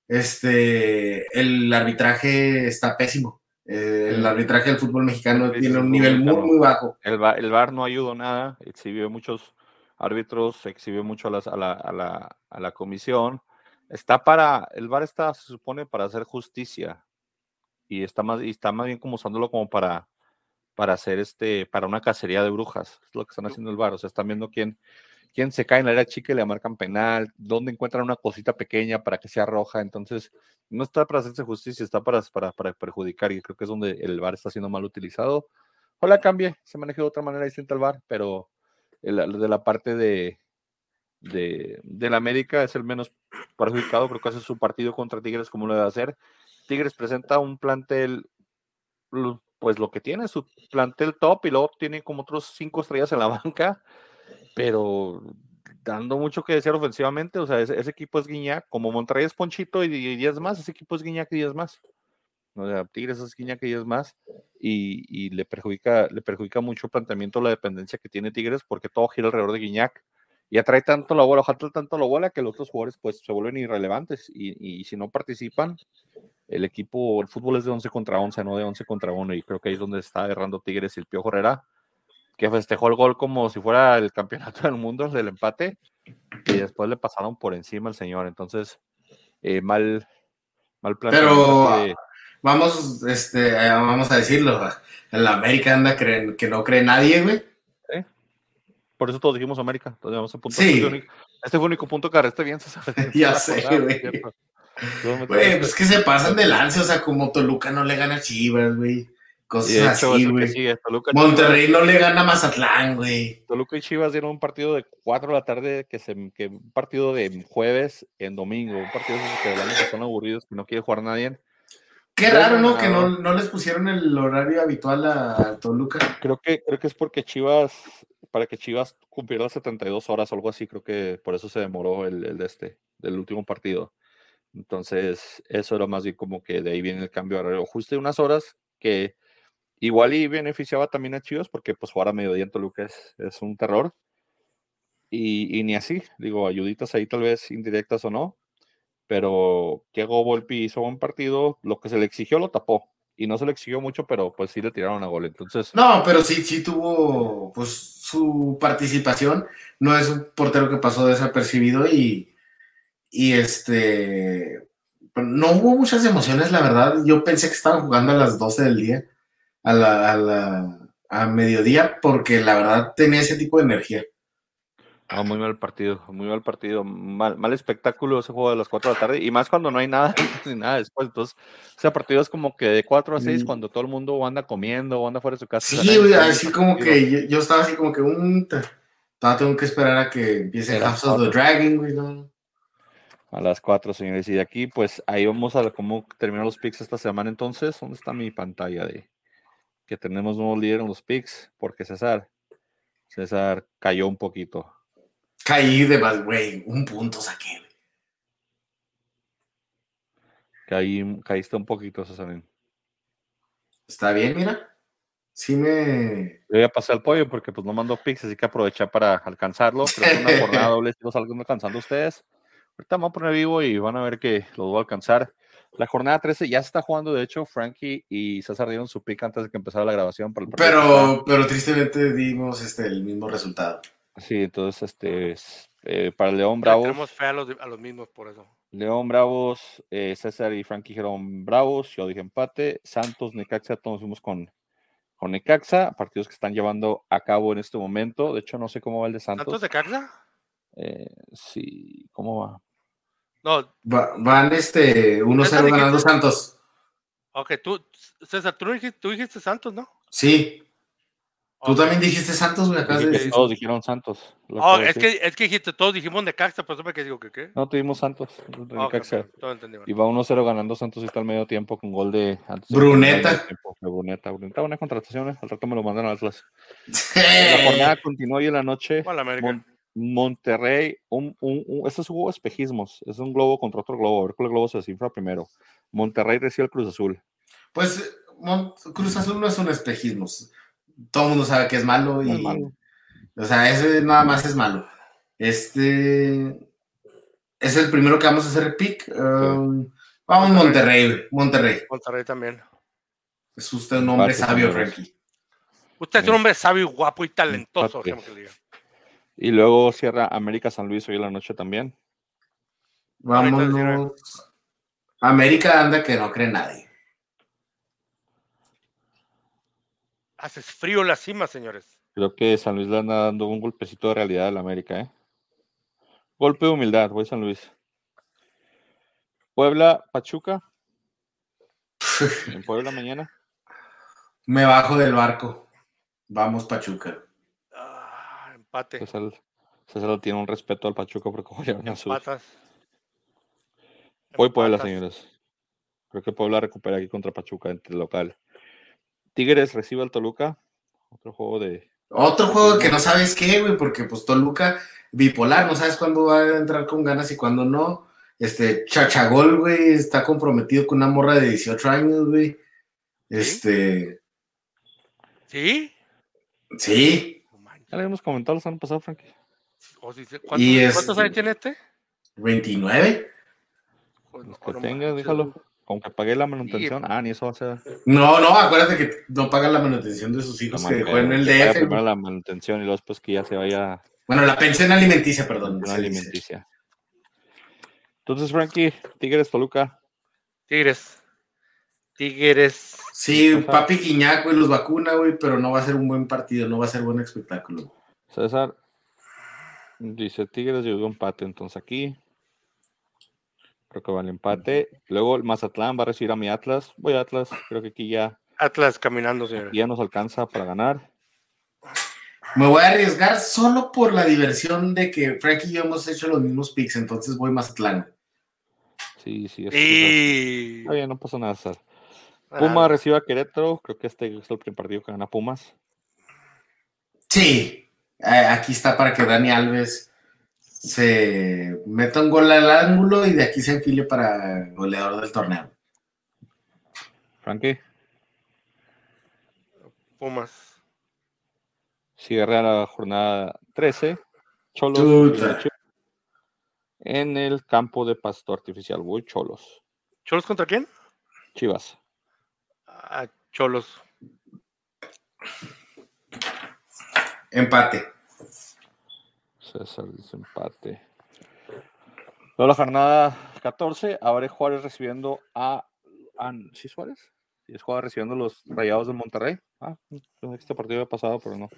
Este, el arbitraje está pésimo. Eh, el arbitraje del fútbol mexicano tiene un nivel muy, muy bajo. El, el VAR no ayudó nada, exhibió muchos árbitros, exhibió mucho a, a, la, a, la, a la comisión. Está para, el VAR está, se supone, para hacer justicia, y está más, y está más bien como usándolo como para, para hacer este, para una cacería de brujas. Es lo que están haciendo el bar. O sea, están viendo quién, quién se cae en la área chica y le marcan penal, dónde encuentran una cosita pequeña para que sea roja. Entonces, no está para hacerse justicia, está para, para, para perjudicar. Y creo que es donde el bar está siendo mal utilizado. Ojalá cambie, se maneje de otra manera distinta el bar, pero el, de la parte de, de, de la América es el menos perjudicado. Creo que hace su partido contra Tigres como lo debe hacer. Tigres presenta un plantel, pues lo que tiene, su plantel top y luego tiene como otros cinco estrellas en la banca, pero dando mucho que decir ofensivamente, o sea, ese, equipo es Guiñac, como Monterrey es Ponchito y 10 más, ese equipo es Guiñac y 10 más. O sea, Tigres es Guiñac y 10 más y, le, perjudica, le perjudica mucho el planteamiento la dependencia que tiene Tigres porque todo gira alrededor de Guiñac y atrae tanto la bola, ojalá tanto la bola que los otros jugadores pues se vuelven irrelevantes y si no participan, el equipo, el fútbol es de 11 contra 11, no de 11 contra 1, y creo que ahí es donde está errando Tigres y el Piojo Herrera, que festejó el gol como si fuera el campeonato del mundo del empate, y después le pasaron por encima al señor, entonces, eh, mal, mal Pero vamos, este, vamos a decirlo, en la América anda creen, que no cree nadie, güey. Por eso todos dijimos América. Entonces, punto. Sí. Este fue el único punto que agarré bien. ya sé, güey. Güey, pues que se pasan de lance, o sea, como Toluca no le gana a Chivas, güey. Cosas así, güey. Monterrey no le gana a Mazatlán, güey. Toluca y Chivas dieron un partido de 4 de la tarde, que, se, que un partido de jueves en domingo. Un partido que de que son aburridos, que no quiere jugar nadie. Qué raro, ¿no? Que no, no, les pusieron el horario habitual a, Toluca. Creo que, creo que es porque Chivas, para que Chivas cumpliera las 72 horas o algo así, creo que por eso se demoró el, el de este, del último partido. Entonces, eso era más bien como que de ahí viene el cambio de horario. Justo unas horas que igual y beneficiaba también a Chivas, porque pues jugar a mediodía en Toluca es, es un terror. Y, ni así, digo, ayuditas ahí tal vez indirectas o no, pero que Volpi hizo un partido, lo que se le exigió lo tapó. Y no se le exigió mucho, pero pues sí le tiraron a gol. Entonces. No, pero sí, sí tuvo pues su participación. No es un portero que pasó desapercibido y, y este, no hubo muchas emociones, la verdad. Yo pensé que estaban jugando a las 12 del día, a la, a la a mediodía, porque la verdad tenía ese tipo de energía. Ah, muy mal partido, muy mal partido, mal, mal espectáculo ese juego de las 4 de la tarde, y más cuando no hay nada ni nada después. Entonces, ese partido es como que de 4 a 6, cuando todo el mundo anda comiendo o anda fuera de su casa. Sí, así como que yo, estaba así como que un. Todavía tengo que esperar a que empiece House of the Dragon, güey, ¿no? A las 4, señores. Y de aquí, pues ahí vamos a cómo terminan los picks esta semana. Entonces, ¿dónde está mi pantalla de que tenemos nuevo líder en los picks? Porque César, César cayó un poquito. Caí de más, güey. Un punto saqué. Caí, caíste un poquito, Cesarín. Está bien, mira. Sí me. Yo ya pasé al pollo porque pues no mando picks, así que aproveché para alcanzarlo. Creo que una jornada doble si los alcanzando ustedes. Ahorita vamos a poner vivo y van a ver que los voy a alcanzar. La jornada 13 ya se está jugando, de hecho, Frankie y César dieron su pick antes de que empezara la grabación. Para el partido. Pero, pero tristemente dimos este, el mismo resultado. Sí, entonces, este, es, eh, para León Ya Bravos, Tenemos fe a los, a los mismos por eso. León Bravos, eh, César y Frankie dijeron Bravos, yo dije empate, Santos, Necaxa, todos fuimos con, con Necaxa, partidos que están llevando a cabo en este momento. De hecho, no sé cómo va el de Santos. ¿Santos de Caxa? Eh, sí, ¿cómo va? No, Va- van este 1-0 ¿Esa dijiste? ganando Santos. ok, tú, César, tú dijiste, tú dijiste Santos, ¿no? Sí. Tú también dijiste Santos, güey. Acabas de Dije que decir. todos dijeron Santos. Oh, es que, es que dijiste, todos dijimos de Caxa, por eso me quedé digo que qué. No, tuvimos Santos. Necaxa. Y va 1-0 ganando Santos y está al medio tiempo con gol de antes Bruneta. de tiempo, de Bruneta. Bruneta, buena contratación. eh, Al rato me lo mandan a Atlas. La jornada continúa hoy en la noche. ¿Cuál América? Mon- Monterrey, un, un, un- este es un juego de espejismos. Es un globo contra otro globo. A ver cuál globo se desinfla primero. Monterrey recibe el Cruz Azul. Pues Mon- Cruz Azul no es un espejismo. Todo el mundo sabe que es malo y. No es malo. O sea, ese nada más es malo. Este. Es el primero que vamos a hacer el pick. Um, vamos Monterrey, Monterrey. Monterrey también. Es usted un hombre Empate, sabio. Frankie. Usted es un hombre sabio, y guapo y talentoso, que le diga. Y luego cierra América San Luis hoy en la noche también. Vámonos. América anda que no cree nadie. Haces frío en la cima, señores. Creo que San Luis le anda dando un golpecito de realidad a la América, ¿eh? Golpe de humildad, voy San Luis. Puebla, Pachuca. En Puebla mañana. Me bajo del barco. Vamos, Pachuca. Empate. César, César tiene un respeto al Pachuca porque jugaron a su. Empatas. Voy Puebla, señores. Creo que Puebla recupera aquí contra Pachuca entre local. Tigres recibe al Toluca. Otro juego de. Otro juego que no sabes qué, güey, porque pues Toluca bipolar, no sabes cuándo va a entrar con ganas y cuándo no. Este, Chachagol, güey, está comprometido con una morra de 18 años, güey. Este, ¿Sí? sí. Ya le habíamos comentado los años pasados, Frankie. O si se- ¿Cuántos, Y cuántos este- años tiene este? 29. Joder, Los que no tengas, manches. déjalo. Con que pague la manutención. Ah, ni eso va a ser. No, no, acuérdate que no pagan la manutención de sus hijos No que juegan en el DF. primero la manutención y luego después que ya se vaya Bueno, la pensión alimenticia, perdón. una se dice. alimenticia. Entonces, Frankie, Tigres, Toluca. Tigres. Tigres. Sí, papi Quiñac, güey, los vacuna, güey, pero no va a ser un buen partido, no va a ser buen espectáculo. César dice Tigres, yo digo empate. Entonces aquí creo que va el empate. Luego el Mazatlán va a recibir a mi Atlas. Voy a Atlas. Creo que aquí ya, Atlas caminando, señores. ya nos alcanza para ganar. Me voy a arriesgar solo por la diversión de que Frankie y yo hemos hecho los mismos picks, entonces voy Mazatlán. Sí, sí. es- Y... Está bien, no pasa nada, César. Puma recibe a Querétaro. Creo que este es el primer partido que gana Pumas. Sí, eh, aquí está para que Dani Alves se meta un gol al ángulo y de aquí se enfile para goleador del torneo. Frankie, Pumas. cierra la jornada 13. Cholos en el campo de pasto artificial. Voy Cholos. ¿Cholos contra quién? Chivas. Ah, Cholos. Empate. César dice empate. Luego la jornada 14, abre Juárez recibiendo a, a- ¿Sí Suárez? Sí, es Juárez recibiendo los rayados de Monterrey. Ah, este partido había pasado, pero no.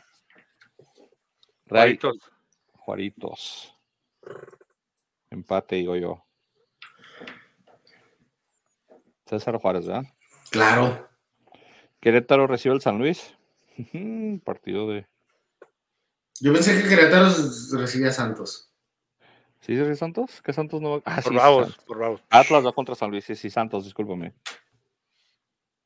Ray, Juaritos. Juaritos. Empate, digo yo. César Juárez, ¿verdad? Claro. Querétaro recibe el San Luis. Partido de. Yo pensé que Querétaro recibía a Santos. ¿Sí, sí, Santos? ¿Qué Santos no va? Ah, Por sí, bravos, Santos. por bravos. Atlas va contra San Luis. Sí, sí, Santos, discúlpame.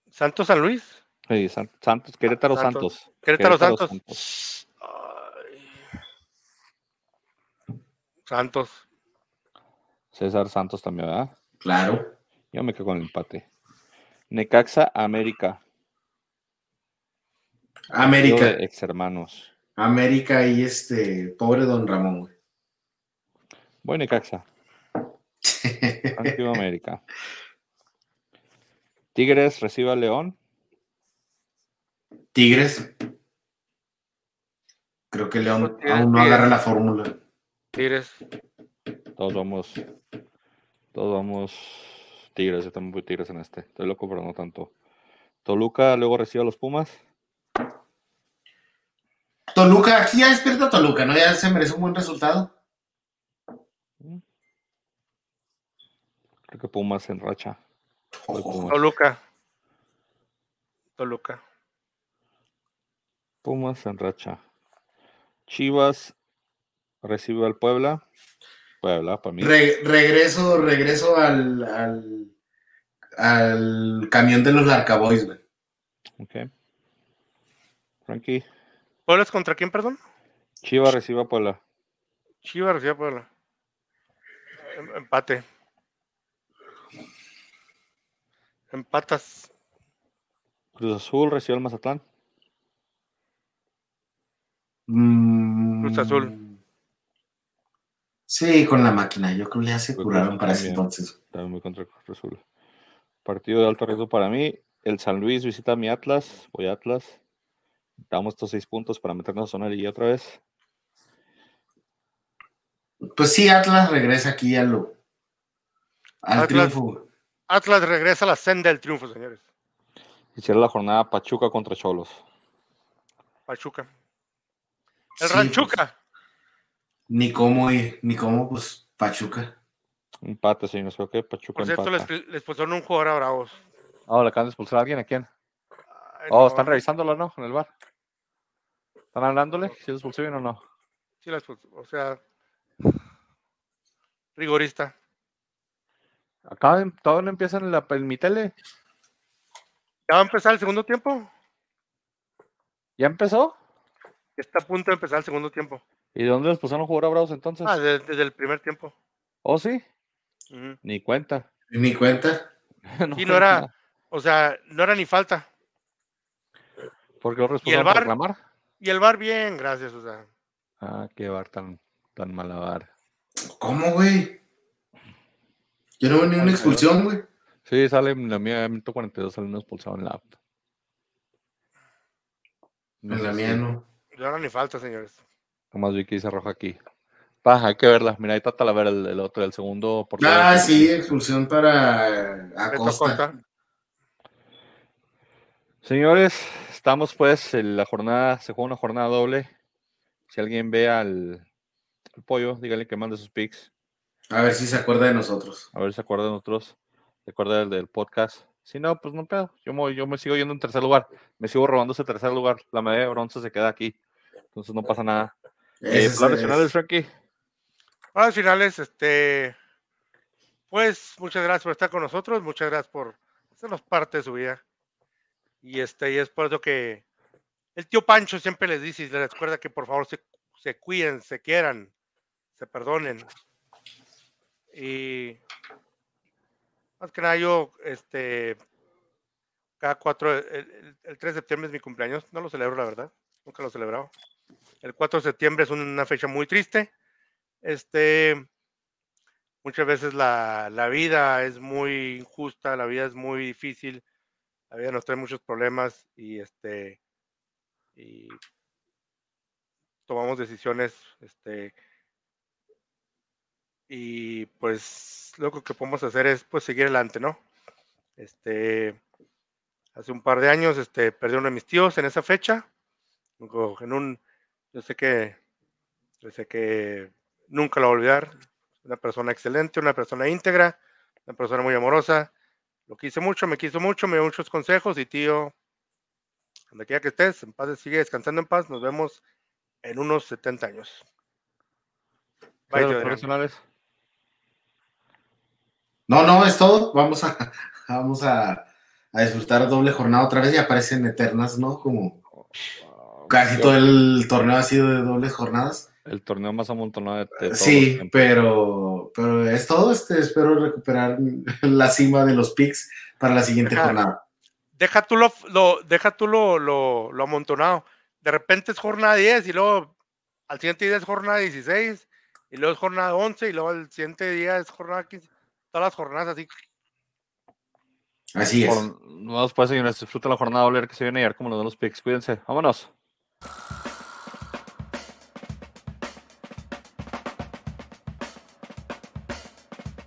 Santos San Luis. Sí, San- Santos, Querétaro Santos. Santos. Querétaro, Santos. Ay. Santos. César Santos también, ¿verdad? Claro. Yo me quedo con el empate. Necaxa, América. América. Ex hermanos. América y este pobre Don Ramón, güey. Voy Necaxa. Antiguo América. Tigres recibe a León. Tigres. Creo que León Tigres, aún no Tigres. agarra la fórmula. Tigres. Todos vamos. Todos vamos. Tigres, yo también voy Tigres en este. Estoy loco, pero no tanto. Toluca luego recibe a los Pumas. Toluca, aquí ya despierta Toluca, ¿no? Ya se merece un buen resultado. Creo que Pumas en racha. Pumas. Toluca. Toluca. Pumas en racha. Chivas recibe al Puebla. Puebla, para mí. Re- regreso, regreso al, al, al camión de los Larcaboys, güey. Ok. Frankie. ¿Pueblas contra quién, perdón? Chivas recibe a Puebla. Chivas recibe a Puebla. Em- Empate. Empatas. Cruz Azul recibe al Mazatlán. Mm, Cruz Azul. Sí, con la máquina. Yo creo que ya se Cruz curaron para ese también. entonces. También muy contra Cruz Azul. Partido de alto riesgo para mí. El San Luis visita a mi Atlas. Voy a Atlas. Damos estos seis puntos para meternos a zona de liguilla otra vez. Pues sí, Atlas regresa aquí a lo, al Atlas. triunfo. Atlas regresa a la senda del triunfo, señores. Hicieron la jornada Pachuca contra Cholos. Pachuca. El Sí, Ranchuca. Ni cómo, ir, ni cómo, pues, Pachuca. Empate, señores. Creo que Pachuca Por cierto, empata. les, les pusieron un jugador a Bravos. Oh, le acaban de expulsar a alguien. ¿A quién? Oh, no, están revisándolo, ¿no? En el bar. ¿Están hablándole? ¿Si lo expulsó bien o no? sí la expulsó, o sea, rigorista. Acá todavía no empiezan en, la, en mi tele. ¿Ya va a empezar el segundo tiempo? ¿Ya empezó? Está a punto de empezar el segundo tiempo. ¿Y de dónde les pusieron a jugar a Bravos entonces? Ah, de- desde el primer tiempo. ¿Oh, sí? Ni cuenta. Ni cuenta. Sí, no era, o sea, no era ni falta. ¿Por qué lo ¿Y el reclamar? Y el bar bien, gracias, o sea. Ah, qué bar tan, tan mala bar. ¿Cómo, güey? Yo no veo ni una expulsión, güey. Sí, sale en la mía, minuto 42, sale uno expulsado en la app. No En la mía no. No era ni falta, señores. Nomás vi que dice roja aquí. Pa, hay que verla. Mira, ahí está Talavera, el, el otro, el segundo. portero. Ah, sí, expulsión para Acosta. Señores, estamos pues en la jornada, se juega una jornada doble. Si alguien ve al, al pollo, dígale que mande sus pics. A ver si se acuerda de nosotros. A ver si se acuerda de nosotros. Se acuerda del, del podcast. Si no, pues no pedo. Yo me, yo me sigo yendo en tercer lugar. Me sigo robando ese tercer lugar. La medalla de bronce se queda aquí. Entonces no pasa nada. Eh, Ese es- palabras finales, Frankie. Ahora finales, este, pues muchas gracias por estar con nosotros, muchas gracias por hacernos parte de su vida. Y este, y es por eso que el tío Pancho siempre les dice y les recuerda que por favor se, se cuiden, se quieran, se perdonen. Y más que nada yo, este, cada cuatro, el, el- el 3 de septiembre es mi cumpleaños, no lo celebro la verdad, nunca lo he celebrado. El 4 de septiembre es una fecha muy triste. Este, muchas veces la, la vida es muy injusta, la vida es muy difícil, la vida nos trae muchos problemas y este, y tomamos decisiones, este, y pues lo que podemos hacer es pues seguir adelante, ¿no? Este, hace un par de años, este, perdí uno de mis tíos en esa fecha, en un, yo sé que, yo sé que nunca lo voy a olvidar, una persona excelente, una persona íntegra, una persona muy amorosa, lo quise mucho, me quiso mucho, me dio muchos consejos y tío, donde quiera que estés, en paz, sigue descansando en paz, nos vemos en unos 70 años. Bye, profesionales. No, no, es todo. Vamos a, vamos a, a disfrutar doble jornada otra vez y aparecen eternas, ¿no? Como casi Yo- todo el torneo ha sido de dobles jornadas. El torneo más amontonado de, de los Sí, pero, pero es todo. Este, espero recuperar la cima de los picks para la siguiente jornada. Deja tú lo, lo- deja tú lo, lo, lo amontonado. De repente es jornada 10 y luego al siguiente día es jornada 16 y luego es jornada 11 y luego al siguiente día es jornada 15. Todas las jornadas así. Así es. Por- Vamos pues, señores, disfruten la jornada doble que se viene y a ver cómo nos dan los picks. Cuídense. Vámonos.